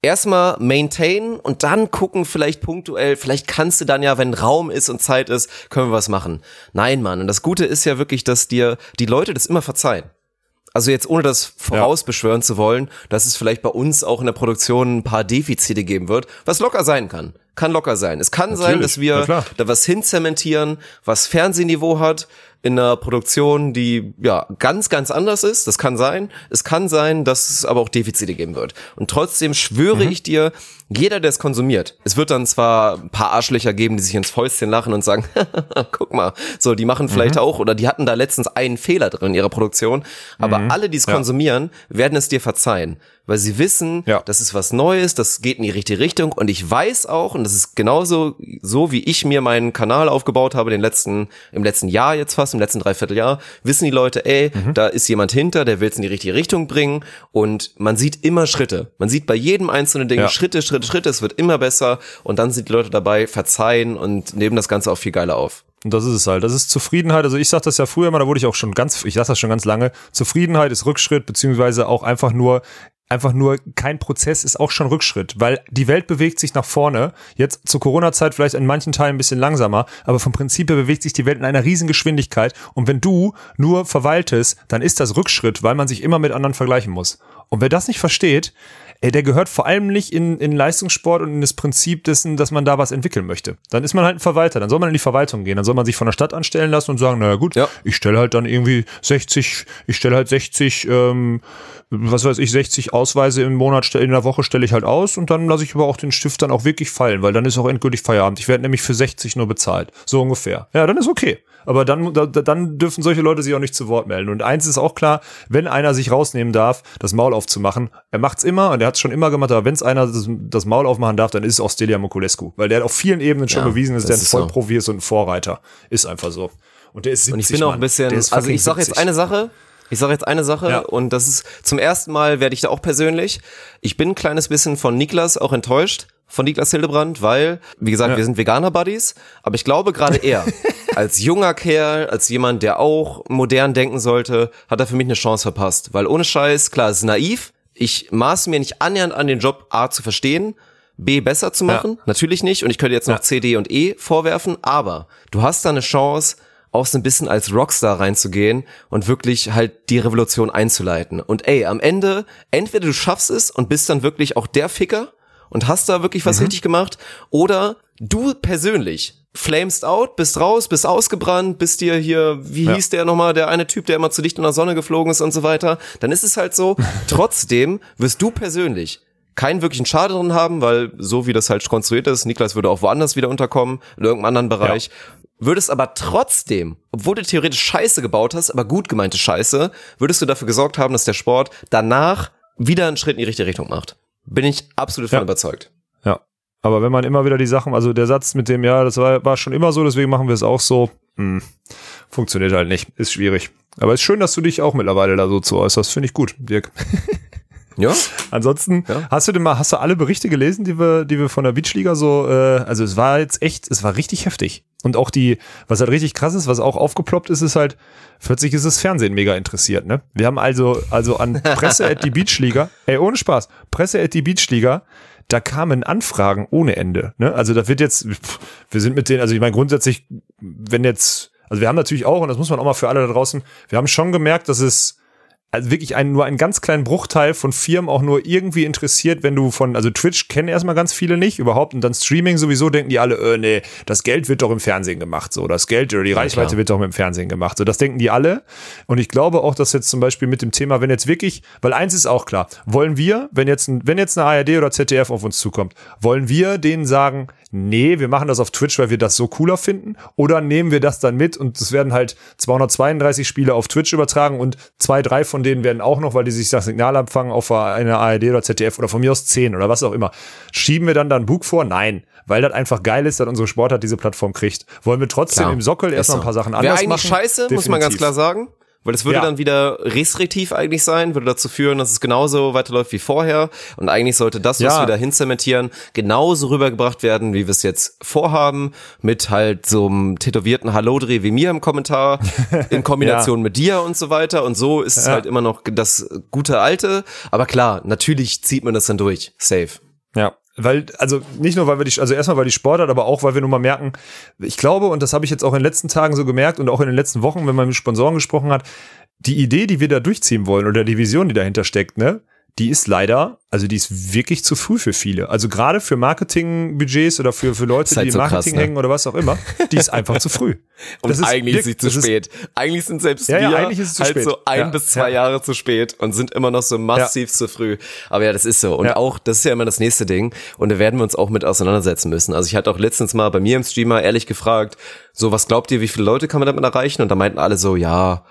erstmal maintain und dann gucken vielleicht punktuell, vielleicht kannst du dann ja, wenn Raum ist und Zeit ist, können wir was machen. Nein, Mann. Und das Gute ist ja wirklich, dass dir die Leute das immer verzeihen. Also jetzt ohne das vorausbeschwören zu wollen, dass es vielleicht bei uns auch in der Produktion ein paar Defizite geben wird, was locker sein kann. Kann locker sein. Es kann sein, Natürlich, dass wir da was hinzementieren, was Fernsehniveau hat, in einer Produktion, die ja ganz, ganz anders ist. Das kann sein. Es kann sein, dass es aber auch Defizite geben wird. Und trotzdem schwöre ich dir, jeder, der es konsumiert, es wird dann zwar ein paar Arschlöcher geben, die sich ins Fäustchen lachen und sagen, guck mal, so, die machen vielleicht auch, oder die hatten da letztens einen Fehler drin in ihrer Produktion, aber alle, die es konsumieren, werden es dir verzeihen, weil sie wissen, Ja. das ist was Neues, das geht in die richtige Richtung und ich weiß auch, und das ist genauso so, wie ich mir meinen Kanal aufgebaut habe, den letzten, im letzten Jahr jetzt fast, im letzten Dreivierteljahr, wissen die Leute, ey, da ist jemand hinter, der will es in die richtige Richtung bringen und man sieht immer Schritte. Man sieht bei jedem einzelnen Ding Ja. Schritte, Schritte, Schritte, es wird immer besser und dann sind die Leute dabei, verzeihen und nehmen das Ganze auch viel geiler auf. Und das ist es halt. Das ist Zufriedenheit. Also ich sag das ja früher immer, da wurde ich auch schon ganz, ich sag das schon ganz lange. Zufriedenheit ist Rückschritt, beziehungsweise auch einfach nur, einfach nur kein Prozess ist auch schon Rückschritt, weil die Welt bewegt sich nach vorne. Jetzt zur Corona-Zeit vielleicht in manchen Teilen ein bisschen langsamer, aber vom Prinzip her bewegt sich die Welt in einer riesen Geschwindigkeit. Und wenn du nur verweiltest, dann ist das Rückschritt, weil man sich immer mit anderen vergleichen muss. Und wer das nicht versteht, der gehört vor allem nicht in, in Leistungssport und in das Prinzip dessen, dass man da was entwickeln möchte. Dann ist man halt ein Verwalter, dann soll man in die Verwaltung gehen, dann soll man sich von der Stadt anstellen lassen und sagen, naja gut, Ja. ich stelle halt dann irgendwie 60, ich stelle halt 60, ähm, was weiß ich, 60 Ausweise im Monat, in der Woche stelle ich halt aus und dann lasse ich aber auch den Stift dann auch wirklich fallen, weil dann ist auch endgültig Feierabend. Ich werde nämlich für 60 nur bezahlt. So ungefähr. Ja, dann ist okay. Aber dann, da, dann dürfen solche Leute sich auch nicht zu Wort melden. Und eins ist auch klar, wenn einer sich rausnehmen darf, das Maul aufzumachen, er macht's immer und er hat's schon immer gemacht, aber wenn es einer das, das Maul aufmachen darf, dann ist es auch Stelia Mokulescu. Weil der hat auf vielen Ebenen schon Ja, bewiesen, dass das der ein ist so. Vollprofi ist und ein Vorreiter. Ist einfach so. Und der ist 70, Und ich bin auch ein bisschen, ist also ich sage jetzt 70. eine Sache, ich sage jetzt eine Sache Ja. und das ist zum ersten Mal werde ich da auch persönlich. Ich bin ein kleines bisschen von Niklas auch enttäuscht, von Niklas Hildebrand, weil, wie gesagt, wir sind Veganer-Buddies, aber ich glaube gerade er, als junger Kerl, als jemand, der auch modern denken sollte, hat er für mich eine Chance verpasst. Weil ohne Scheiß, klar, es ist naiv, ich maße mir nicht annähernd an den Job A zu verstehen, B besser zu machen, natürlich nicht. Und ich könnte jetzt noch C, D und E vorwerfen, aber du hast da eine Chance, auch so ein bisschen als Rockstar reinzugehen und wirklich halt die Revolution einzuleiten. Und ey, am Ende, entweder du schaffst es und bist dann wirklich auch der Ficker und hast da wirklich was richtig gemacht, oder du persönlich flamest out, bist raus, bist ausgebrannt, bist dir hier, wie hieß der nochmal, der eine Typ, der immer zu dicht in der Sonne geflogen ist und so weiter, dann ist es halt so, trotzdem wirst du persönlich keinen wirklichen Schade drin haben, weil so wie das halt konstruiert ist, Niklas würde auch woanders wieder unterkommen, in irgendeinem anderen Bereich, würdest aber trotzdem, obwohl du theoretisch Scheiße gebaut hast, aber gut gemeinte Scheiße, würdest du dafür gesorgt haben, dass der Sport danach wieder einen Schritt in die richtige Richtung macht. Bin ich absolut von Ja. überzeugt. Ja. Aber wenn man immer wieder die Sachen, also der Satz mit dem, ja, das war, war schon immer so, deswegen machen wir es auch so, hm, funktioniert halt nicht. Ist schwierig. Aber ist schön, dass du dich auch mittlerweile da so zu äußerst. Finde ich gut, Dirk. Ja? Ansonsten, Ja. hast du denn mal, hast du alle Berichte gelesen, die wir, die wir von der Beachliga so, äh, also es war jetzt echt, es war richtig heftig. Und auch die, was halt richtig krass ist, was auch aufgeploppt ist, ist halt, plötzlich ist das Fernsehen mega interessiert, ne? Wir haben also, also an Presse at die Beachliga, ey, ohne Spaß, Presse at die Beachliga, da kamen Anfragen ohne Ende, ne? Also da wird jetzt, pff, wir sind mit denen, also ich meine grundsätzlich, wenn jetzt, also wir haben natürlich auch, und das muss man auch mal für alle da draußen, wir haben schon gemerkt, dass es also wirklich einen, nur einen ganz kleinen Bruchteil von Firmen auch nur irgendwie interessiert, wenn du von, also Twitch kennen erstmal ganz viele nicht überhaupt und dann Streaming sowieso denken die alle, äh, nee, das Geld wird doch im Fernsehen gemacht, so, das Geld oder die Reichweite klar. wird doch im Fernsehen gemacht, so, das denken die alle und ich glaube auch, dass jetzt zum Beispiel mit dem Thema, wenn jetzt wirklich, weil eins ist auch klar, wollen wir, wenn jetzt, ein, wenn jetzt eine ARD oder ZDF auf uns zukommt, wollen wir denen sagen, nee, wir machen das auf Twitch, weil wir das so cooler finden oder nehmen wir das dann mit und es werden halt 232 Spiele auf Twitch übertragen und zwei, drei von denen werden auch noch, weil die sich das Signal abfangen auf eine ARD oder ZDF oder von mir aus 10 oder was auch immer. Schieben wir dann da ein Buch vor? Nein, weil das einfach geil ist, dass unsere Sportart diese Plattform kriegt. Wollen wir trotzdem Klar. im Sockel erstmal Ist ein paar. Sachen Wäre anders eigentlich machen? scheiße, muss man ganz Definitiv. klar sagen. Weil es würde Ja. dann wieder restriktiv eigentlich sein, würde dazu führen, dass es genauso weiterläuft wie vorher. Und eigentlich sollte das, was Ja. wir da hinzementieren, genauso rübergebracht werden, wie wir es jetzt vorhaben. Mit halt so einem tätowierten Hallodreh wie mir im Kommentar, in Kombination mit dir und so weiter. Und so ist es Ja. halt immer noch das gute Alte. Aber klar, natürlich zieht man das dann durch. Safe. Ja, weil, also nicht nur, weil wir die, also erstmal weil die Sportart, aber auch, weil wir nun mal merken, ich glaube, und das habe ich jetzt auch in den letzten Tagen so gemerkt und auch in den letzten Wochen, wenn man mit Sponsoren gesprochen hat, die Idee, die wir da durchziehen wollen oder die Vision, die dahinter steckt, ne, die ist leider, also die ist wirklich zu früh für viele. Also gerade für Marketingbudgets oder für, für Leute, halt die im so krass, Marketing ne? hängen oder was auch immer, die ist einfach zu früh. Und Das ist eigentlich ist sie zu spät. eigentlich sind selbst Ja, ja, wir eigentlich ist es zu halt spät. so ein Ja, bis zwei ja. Jahre zu spät und sind immer noch so massiv zu früh. Aber ja, das ist so. Und Ja. auch, das ist ja immer das nächste Ding. Und da werden wir uns auch mit auseinandersetzen müssen. Also ich hatte auch letztens mal bei mir im Stream mal ehrlich gefragt, so, was glaubt ihr, wie viele Leute kann man damit erreichen? Und da meinten alle so, ja,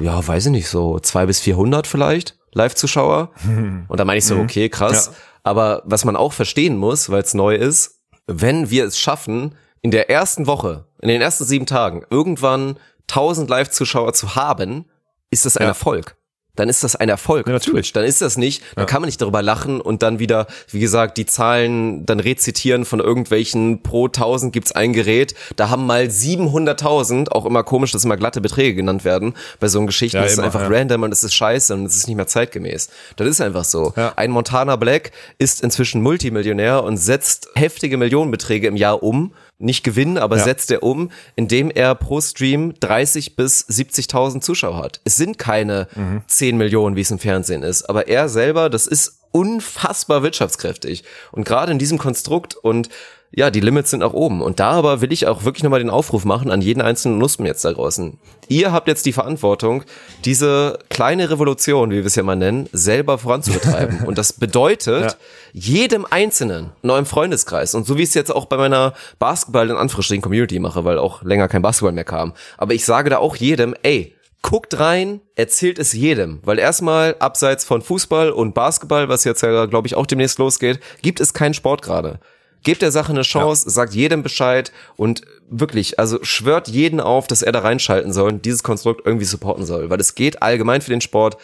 ja, weiß ich nicht, so zwei bis 400 vielleicht Live-Zuschauer. Und da meine ich so, okay, krass. Ja. Aber was man auch verstehen muss, weil es neu ist, wenn wir es schaffen, in der ersten Woche, in den ersten sieben Tagen, irgendwann 1000 Live-Zuschauer zu haben, ist das ein Ja. Erfolg. Dann ist das ein Erfolg. Ja, natürlich. Dann ist das nicht, dann kann man nicht darüber lachen und dann wieder, wie gesagt, die Zahlen dann rezitieren von irgendwelchen pro 1000 gibt's ein Gerät. Da haben mal 700.000, auch immer komisch, dass immer glatte Beträge genannt werden bei so Geschichten. Ja, das ist immer, einfach ja. random und es ist scheiße und es ist nicht mehr zeitgemäß. Das ist einfach so. Ja. Ein Montana Black ist inzwischen Multimillionär und setzt heftige Millionenbeträge im Jahr um. Nicht gewinnen, aber Ja. setzt er um, indem er pro Stream 30 bis 70.000 Zuschauer hat. Es sind keine Mhm. 10 Millionen, wie es im Fernsehen ist, aber er selber, das ist unfassbar wirtschaftskräftig. Und gerade in diesem Konstrukt und ja, die Limits sind nach oben. Und da aber will ich auch wirklich nochmal den Aufruf machen an jeden einzelnen Nuspen jetzt da draußen. Ihr habt jetzt die Verantwortung, diese kleine Revolution, wie wir es ja mal nennen, selber voranzubetreiben. und das bedeutet, jedem Einzelnen in eurem Freundeskreis, und so wie ich es jetzt auch bei meiner Basketball in Anführungsstrichen Community mache, weil auch länger kein Basketball mehr kam, aber ich sage da auch jedem, ey, guckt rein, erzählt es jedem, weil erstmal abseits von Fußball und Basketball, was jetzt ja glaube ich auch demnächst losgeht, gibt es keinen Sport gerade. Gebt der Sache eine Chance, sagt jedem Bescheid und wirklich, also schwört jeden auf, dass er da reinschalten soll und dieses Konstrukt irgendwie supporten soll, weil es geht allgemein für den Sport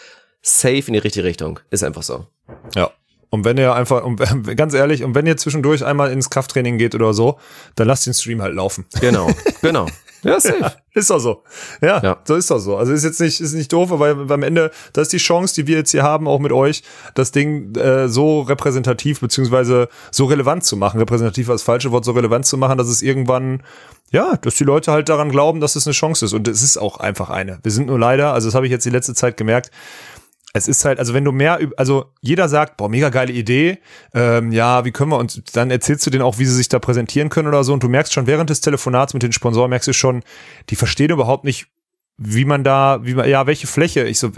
safe in die richtige Richtung. Ist einfach so. Ja. Und wenn ihr einfach, und ganz ehrlich, und wenn ihr zwischendurch einmal ins Krafttraining geht oder so, dann lasst den Stream halt laufen. Genau, genau. Ja, safe. Ist doch so. Ja, Ja. so ist doch so. Also ist jetzt nicht, ist nicht doof, aber am Ende, das ist die Chance, die wir jetzt hier haben, auch mit euch, das Ding äh, so repräsentativ beziehungsweise so relevant zu machen. Repräsentativ als falsche Wort, so relevant zu machen, dass es irgendwann, ja, dass die Leute halt daran glauben, dass es eine Chance ist. Und es ist auch einfach eine. Wir sind nur leider, also das habe ich jetzt die letzte Zeit gemerkt, es ist halt, also wenn du mehr, also jeder sagt, boah, mega geile Idee, ähm, ja, wie können wir uns, dann erzählst du denen auch, wie sie sich da präsentieren können oder so. Und du merkst schon während des Telefonats mit den Sponsoren, merkst du schon, die verstehen überhaupt nicht, wie man da, wie man, ja, welche Fläche, ich so,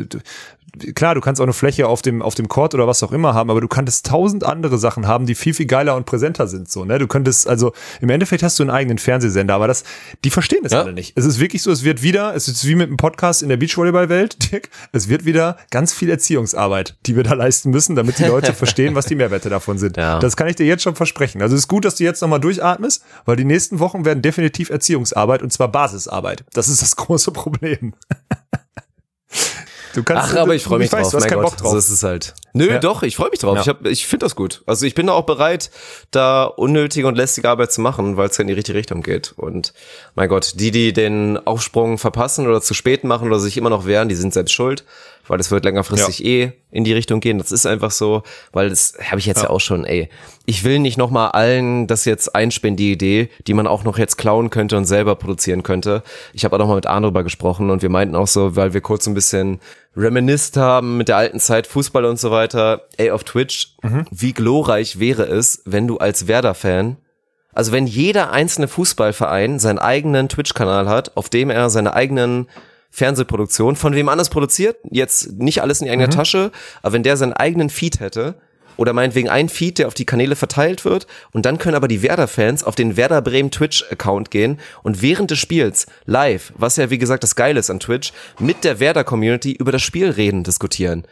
klar, du kannst auch eine Fläche auf dem, auf dem Court oder was auch immer haben, aber du könntest tausend andere Sachen haben, die viel, viel geiler und präsenter sind, so, ne, du könntest, also, im Endeffekt hast du einen eigenen Fernsehsender, aber das, die verstehen das Ja. alle nicht. Es ist wirklich so, es wird wieder, es ist wie mit einem Podcast in der Beachvolleyball-Welt, Dirk, es wird wieder ganz viel Erziehungsarbeit, die wir da leisten müssen, damit die Leute verstehen, was die Mehrwerte davon sind. Ja. Das kann ich dir jetzt schon versprechen. Also es ist gut, dass du jetzt nochmal durchatmest, weil die nächsten Wochen werden definitiv Erziehungsarbeit und zwar Basisarbeit. Das ist das große Problem. Du kannst, Ach, aber ich freue mich weiß, drauf. Du hast mein keinen Gott, Bock drauf. so ist es halt. Nö, Ja. doch, ich freue mich drauf. Ja. Ich, hab- ich finde das gut. Also ich bin da auch bereit, da unnötige und lästige Arbeit zu machen, weil es ja in die richtige Richtung geht. Und mein Gott, die, die den Aufsprung verpassen oder zu spät machen oder sich immer noch wehren, die sind selbst schuld, weil es wird längerfristig eh in die Richtung gehen. Das ist einfach so, weil das habe ich jetzt ja. auch schon, ey. Ich will nicht nochmal allen das jetzt einspinnen, die Idee, die man auch noch jetzt klauen könnte und selber produzieren könnte. Ich habe auch nochmal mit Arne darüber gesprochen und wir meinten auch so, weil wir kurz ein bisschen reminisced haben mit der alten Zeit Fußball und so weiter, ey, auf Twitch, wie glorreich wäre es, wenn du als Werder-Fan also wenn jeder einzelne Fußballverein seinen eigenen Twitch-Kanal hat, auf dem er seine eigenen Fernsehproduktionen von wem anders produziert, jetzt nicht alles in die eigene Tasche, aber wenn der seinen eigenen Feed hätte, oder meinetwegen ein Feed, der auf die Kanäle verteilt wird, und dann können aber die Werder-Fans auf den Werder Bremen Twitch-Account gehen und während des Spiels live, was ja wie gesagt das Geile ist an Twitch, mit der Werder-Community über das Spiel reden, diskutieren.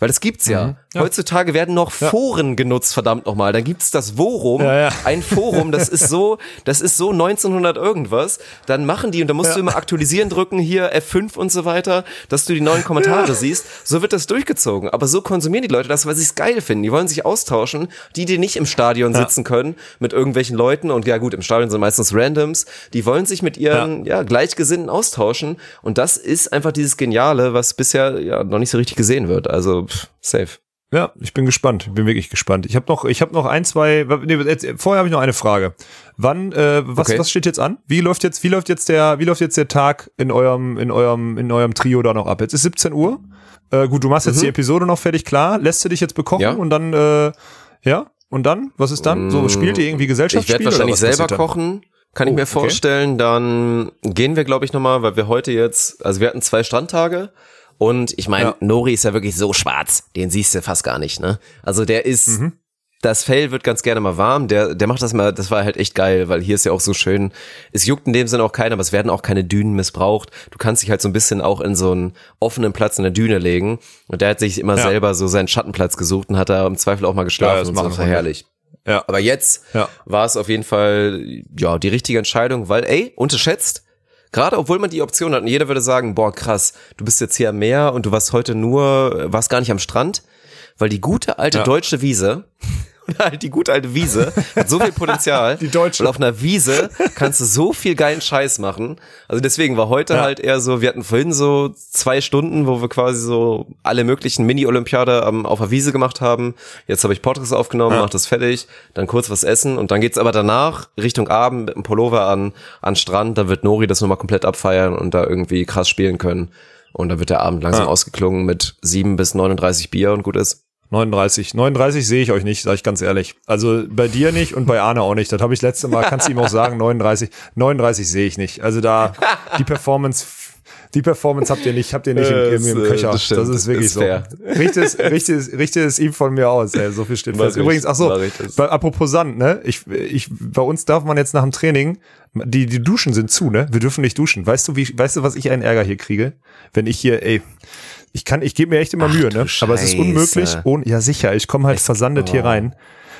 Weil das gibt's ja. Heutzutage werden noch Foren genutzt, verdammt nochmal. Dann gibt's das Worum, Ja, ja. ein Forum, das ist so, das ist so 1900 irgendwas. Dann machen die und da musst du immer aktualisieren drücken, hier F5 und so weiter, dass du die neuen Kommentare siehst. So wird das durchgezogen. Aber so konsumieren die Leute das, weil sie es geil finden. Die wollen sich austauschen. Die, die nicht im Stadion sitzen können mit irgendwelchen Leuten und ja gut, im Stadion sind meistens Randoms. Die wollen sich mit ihren ja. Gleichgesinnten austauschen. Und das ist einfach dieses Geniale, was bisher ja noch nicht so richtig gesehen wird. Also pff, safe. Ja, ich bin gespannt. Ich bin wirklich gespannt. Ich habe noch, ich habe noch ein, zwei. Nee, jetzt, vorher habe ich noch eine Frage. Wann? Äh, was, Okay. was steht jetzt an? Wie läuft jetzt? Wie läuft jetzt der? Wie läuft jetzt der Tag in eurem, in eurem, in eurem Trio da noch ab? Jetzt ist 17 Uhr. Äh, gut, du machst jetzt die Episode noch fertig klar. Lässt du dich jetzt bekochen Ja. und dann, äh, ja. Und dann? Was ist dann? So spielt ihr irgendwie Ich Gesellschaftsspiele? werde wahrscheinlich selber kochen, kann ich Oh, mir okay. vorstellen. Dann gehen wir, glaube ich, nochmal, weil wir heute jetzt, also wir hatten zwei Strandtage und ich meine, Ja. Nori ist ja wirklich so schwarz, den siehst du fast gar nicht, ne? Also der ist, Mhm. das Fell wird ganz gerne mal warm, der, der macht das mal, das war halt echt geil, weil hier ist ja auch so schön, es juckt in dem Sinne auch keiner, aber es werden auch keine Dünen missbraucht. Du kannst dich halt so ein bisschen auch in so einen offenen Platz in der Düne legen und der hat sich immer Ja. selber so seinen Schattenplatz gesucht und hat da im Zweifel auch mal Ja, geschlafen das und so, das war herrlich. Ja. Aber jetzt Ja. war es auf jeden Fall ja die richtige Entscheidung, weil ey, unterschätzt, gerade obwohl man die Option hat und jeder würde sagen, boah krass, du bist jetzt hier am Meer und du warst heute nur, warst gar nicht am Strand, weil die gute alte Ja. deutsche Wiese oder halt die gute alte Wiese hat so viel Potenzial. Die deutsche. Und auf einer Wiese kannst du so viel geilen Scheiß machen. Also deswegen war heute Ja. halt eher so, wir hatten vorhin so zwei Stunden, wo wir quasi so alle möglichen Mini-Olympiade ähm, auf der Wiese gemacht haben. Jetzt habe ich Podcast aufgenommen, Ja. mach das fertig, dann kurz was essen und dann geht's aber danach Richtung Abend mit dem Pullover an, an Strand. Da wird Nori das nochmal komplett abfeiern und da irgendwie krass spielen können. Und dann wird der Abend langsam Ja. ausgeklungen mit sieben bis 39 Bier und gut ist. 39. 39 sehe ich euch nicht, sage ich ganz ehrlich. Also bei dir nicht und bei Arne auch nicht. Das habe ich letzte Mal, kannst du ihm auch sagen, 39. 39 sehe ich nicht. Also da die Performance, die Performance habt ihr nicht, habt ihr nicht Äh, im, im, äh, Köcher. das Das, ist wirklich Ist so. fair. Richtet es, richtet, es- richtet es ihm von mir aus. Ey, so viel steht fest. Übrigens, ach so, bei, apropos Sand, ne? Ich, ich, bei uns darf man jetzt nach dem Training, die, die Duschen sind zu, ne? Wir dürfen nicht duschen. Weißt du, wie, weißt du, was ich einen Ärger hier kriege? Wenn ich hier, ey, ich kann, ich gebe mir echt immer Mühe, ne? Aber es ist Scheiße. unmöglich. Ohne, ja, sicher. Ich komme halt versandet hier oh. rein.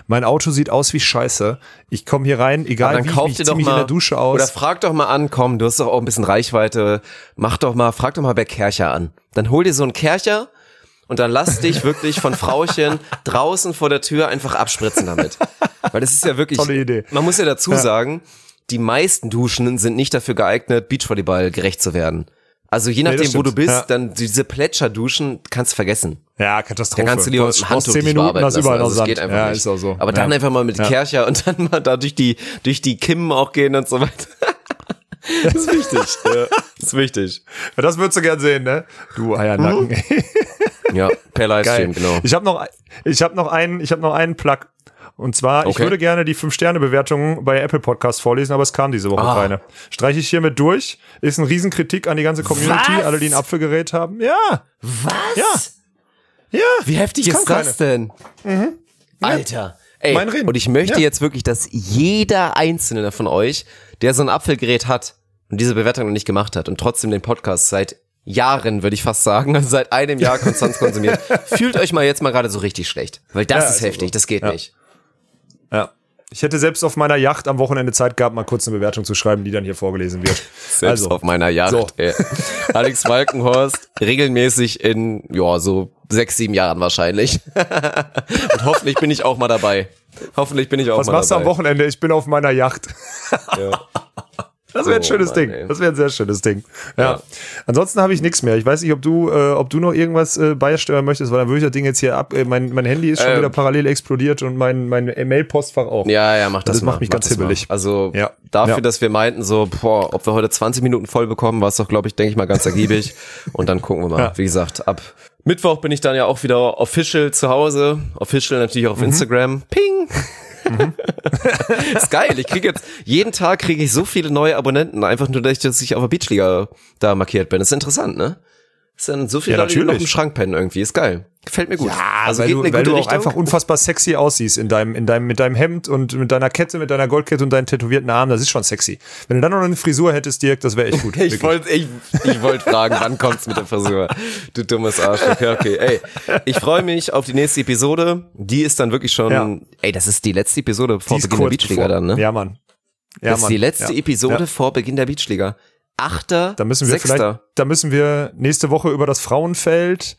Mein Auto sieht aus wie Scheiße. Ich komme hier rein, egal dann wie, kauf wie ich zieh doch mich mal in der Dusche aus. oder frag doch mal an, komm, du hast doch auch ein bisschen Reichweite, mach doch mal, frag doch mal bei Kercher an. Dann hol dir so einen Kercher und dann lass dich wirklich von Frauchen draußen vor der Tür einfach abspritzen damit. Weil das ist ja wirklich, Tolle Idee. man muss ja dazu Ja. sagen, die meisten Duschen sind nicht dafür geeignet, Beachvolleyball gerecht zu werden. Also je nachdem, wo stimmt. du bist, Ja. dann diese Plätscherduschen kannst du vergessen. ja, Katastrophe. Da kannst du lieber mit dem Handtuch zehn Minuten, lassen. überall Also Sand. geht einfach ja, nicht. ist auch so. Aber dann ja. einfach mal mit Ja. Kercher und dann mal da durch die, durch die Kimmen auch gehen und so weiter. Das ist wichtig. ja, das ist wichtig. Ja, Das würdest du gern sehen, ne? Du Eiernacken. Ja, per. Livestream, genau. Ich habe noch, ich habe noch einen, ich habe noch einen Plug. Und zwar, ich Okay. würde gerne die 5-Sterne-Bewertungen bei Apple Podcast vorlesen, aber es kam diese Woche Ah. keine. Streiche ich hiermit durch. Ist ein Riesenkritik an die ganze Community, Was? alle, die ein Apfelgerät haben. Ja, Was? ja. Wie heftig ist das denn? Alter. Ey, Mein Reden. und ich möchte Ja. jetzt wirklich, dass jeder einzelne von euch, der so ein Apfelgerät hat und diese Bewertung noch nicht gemacht hat und trotzdem den Podcast seit Jahren, würde ich fast sagen, also seit einem Jahr konstant konsumiert, fühlt euch mal jetzt mal gerade so richtig schlecht. Weil das Ja, ist ist heftig, so. das geht Ja. nicht. Ich hätte selbst auf meiner Yacht am Wochenende Zeit gehabt, mal kurz eine Bewertung zu schreiben, die dann hier vorgelesen wird. Selbst auf meiner Yacht. so. ey. Alex Walkenhorst regelmäßig in, ja, so sechs, sieben Jahren wahrscheinlich. Und hoffentlich bin ich auch mal dabei. Hoffentlich bin ich auch Was mal machst du dabei. am Wochenende? Ich bin auf meiner Yacht. Ja. Das wäre ein Oh, schönes Mann, Ding. ey. Das wäre ein sehr schönes Ding. Ja. Ja. Ansonsten habe ich nichts mehr. Ich weiß nicht, ob du, äh, ob du noch irgendwas äh, beisteuern möchtest, weil dann würde ich das Ding jetzt hier ab. Äh, mein, mein Handy ist schon Ähm. wieder parallel explodiert und mein, mein Mail-Postfach auch. Ja, ja, mach das, Das mal. macht mich mach ganz hibbelig. Also Ja. dafür, Ja. dass wir meinten, so, boah, ob wir heute 20 Minuten voll bekommen, war es doch, glaube ich, denke ich mal ganz ergiebig. Und dann gucken wir mal. Wie gesagt, ab Mittwoch bin ich dann ja auch wieder official zu Hause. Official natürlich auch auf Mhm. Instagram. Ping! ist geil. Ich kriege jetzt, jeden Tag kriege ich so viele neue Abonnenten, einfach nur, dass ich, dass ich auf der Beachliga da markiert bin. Das ist interessant, ne? Das sind so viele Ja, Leute, die noch im Schrank pennen irgendwie. Ist geil. Gefällt mir gut. also weil, du, weil du auch einfach unfassbar sexy aussiehst in deinem, in deinem, mit deinem Hemd und mit deiner Kette, mit deiner Goldkette und deinen tätowierten Armen. Das ist schon sexy. Wenn du dann noch eine Frisur hättest, Dirk, das wäre echt gut. Ich wollte ich, ich wollt fragen, wann kommt's mit der Frisur? Du dummes Arsch. Okay, okay. Ey, ich freue mich auf die nächste Episode. Die ist dann wirklich schon, Ja. ey, das ist die letzte Episode vor ist Beginn der Beachliga dann, ne? Ja, Mann. Ja, das ist Mann. die letzte ja. Episode Ja. vor Beginn der Beachliga. Achter, Da müssen wir Sechster. vielleicht, da müssen wir nächste Woche über das Frauenfeld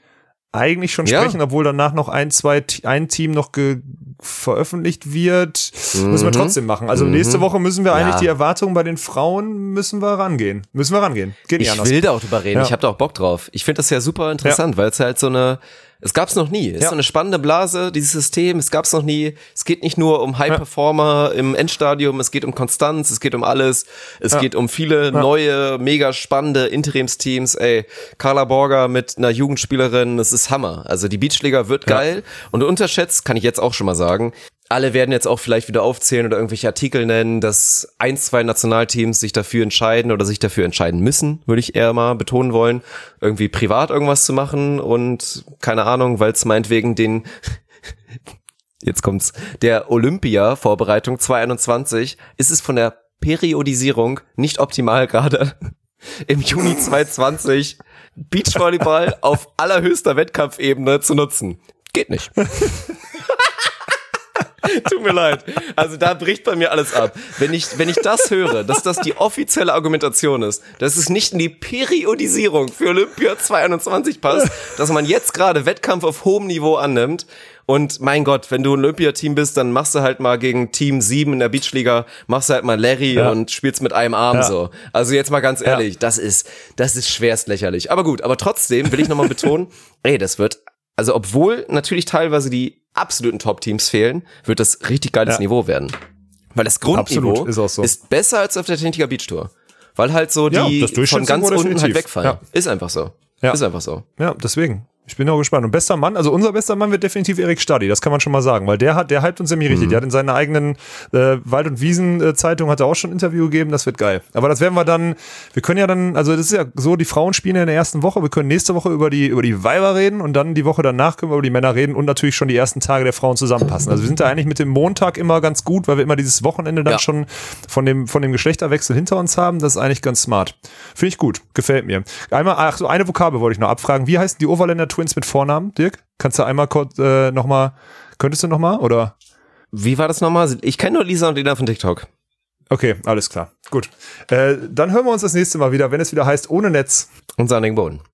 eigentlich schon Ja. sprechen, obwohl danach noch ein, zwei, ein Team noch ge veröffentlicht wird, müssen wir trotzdem machen. Also nächste Woche müssen wir eigentlich Mhm. Ja. die Erwartungen bei den Frauen müssen wir rangehen. Müssen wir rangehen. Geht nicht Ich will da auch drüber reden. Ja. Ich habe da auch Bock drauf. Ich finde das ja super interessant, weil es halt so eine, Es gab's noch nie. Ist Ja. so eine spannende Blase, dieses System. Es gab's noch nie. Es geht nicht nur um High Performer im Endstadium, es geht um Konstanz, es geht um alles. Es geht um viele neue, mega spannende Interimsteams. Ey, Carla Borger mit einer Jugendspielerin, das ist Hammer. Also die Beachliga wird geil. Und unterschätzt, kann ich jetzt auch schon mal sagen, alle werden jetzt auch vielleicht wieder aufzählen oder irgendwelche Artikel nennen, dass ein, zwei Nationalteams sich dafür entscheiden oder sich dafür entscheiden müssen, würde ich eher mal betonen wollen, irgendwie privat irgendwas zu machen und keine Ahnung, weil es meinetwegen den jetzt kommt's, der Olympia-Vorbereitung 2021 ist es von der Periodisierung nicht optimal gerade im Juni 2020 Beachvolleyball auf allerhöchster Wettkampfebene zu nutzen. Geht nicht. Tut mir leid. Also da bricht bei mir alles ab. Wenn ich, wenn ich das höre, dass das die offizielle Argumentation ist, dass es nicht in die Periodisierung für Olympia 2021 passt, dass man jetzt gerade Wettkampf auf hohem Niveau annimmt. Und mein Gott, wenn du ein Olympia-Team bist, dann machst du halt mal gegen Team 7 in der Beachliga, machst du halt mal Larry Ja. und spielst mit einem Arm Ja. so. Also jetzt mal ganz ehrlich, das ist, das ist schwerst lächerlich. Aber gut, aber trotzdem will ich nochmal betonen, ey, das wird, also obwohl natürlich teilweise die absoluten Top-Teams fehlen, wird das richtig geiles Ja. Niveau werden. Weil das Grundniveau ist so. besser als auf der Techniker Beach Tour. Weil halt so Ja, die das von ganz unten halt wegfallen. Ja. Ist einfach so. Ja. Ist einfach so. Ja, deswegen. Ich bin auch gespannt. Und bester Mann, also unser bester Mann wird definitiv Erik Stadi, das kann man schon mal sagen, weil der hat, der hypt uns nämlich richtig. Der hat in seiner eigenen äh, Wald- und Wiesen-Zeitung hat er auch schon ein Interview gegeben, das wird geil. Aber das werden wir dann, wir können ja dann, also das ist ja so, die Frauen spielen ja in der ersten Woche, wir können nächste Woche über die, über die Weiber reden und dann die Woche danach können wir über die Männer reden und natürlich schon die ersten Tage der Frauen zusammenpassen. Also wir sind da eigentlich mit dem Montag immer ganz gut, weil wir immer dieses Wochenende dann Ja. schon von dem, von dem Geschlechterwechsel hinter uns haben. Das ist eigentlich ganz smart. Finde ich gut. Gefällt mir. Einmal, ach so, eine Vokabel wollte ich noch abfragen. Wie heißen die Overländer Twins mit Vornamen, Dirk? Kannst du einmal kurz äh, nochmal, könntest du nochmal? Oder? Wie war das nochmal? Ich kenne nur Lisa und Lena von TikTok. Okay, alles klar. Gut. Äh, dann hören wir uns das nächste Mal wieder, wenn es wieder heißt, ohne Netz. Und Sanning Boden.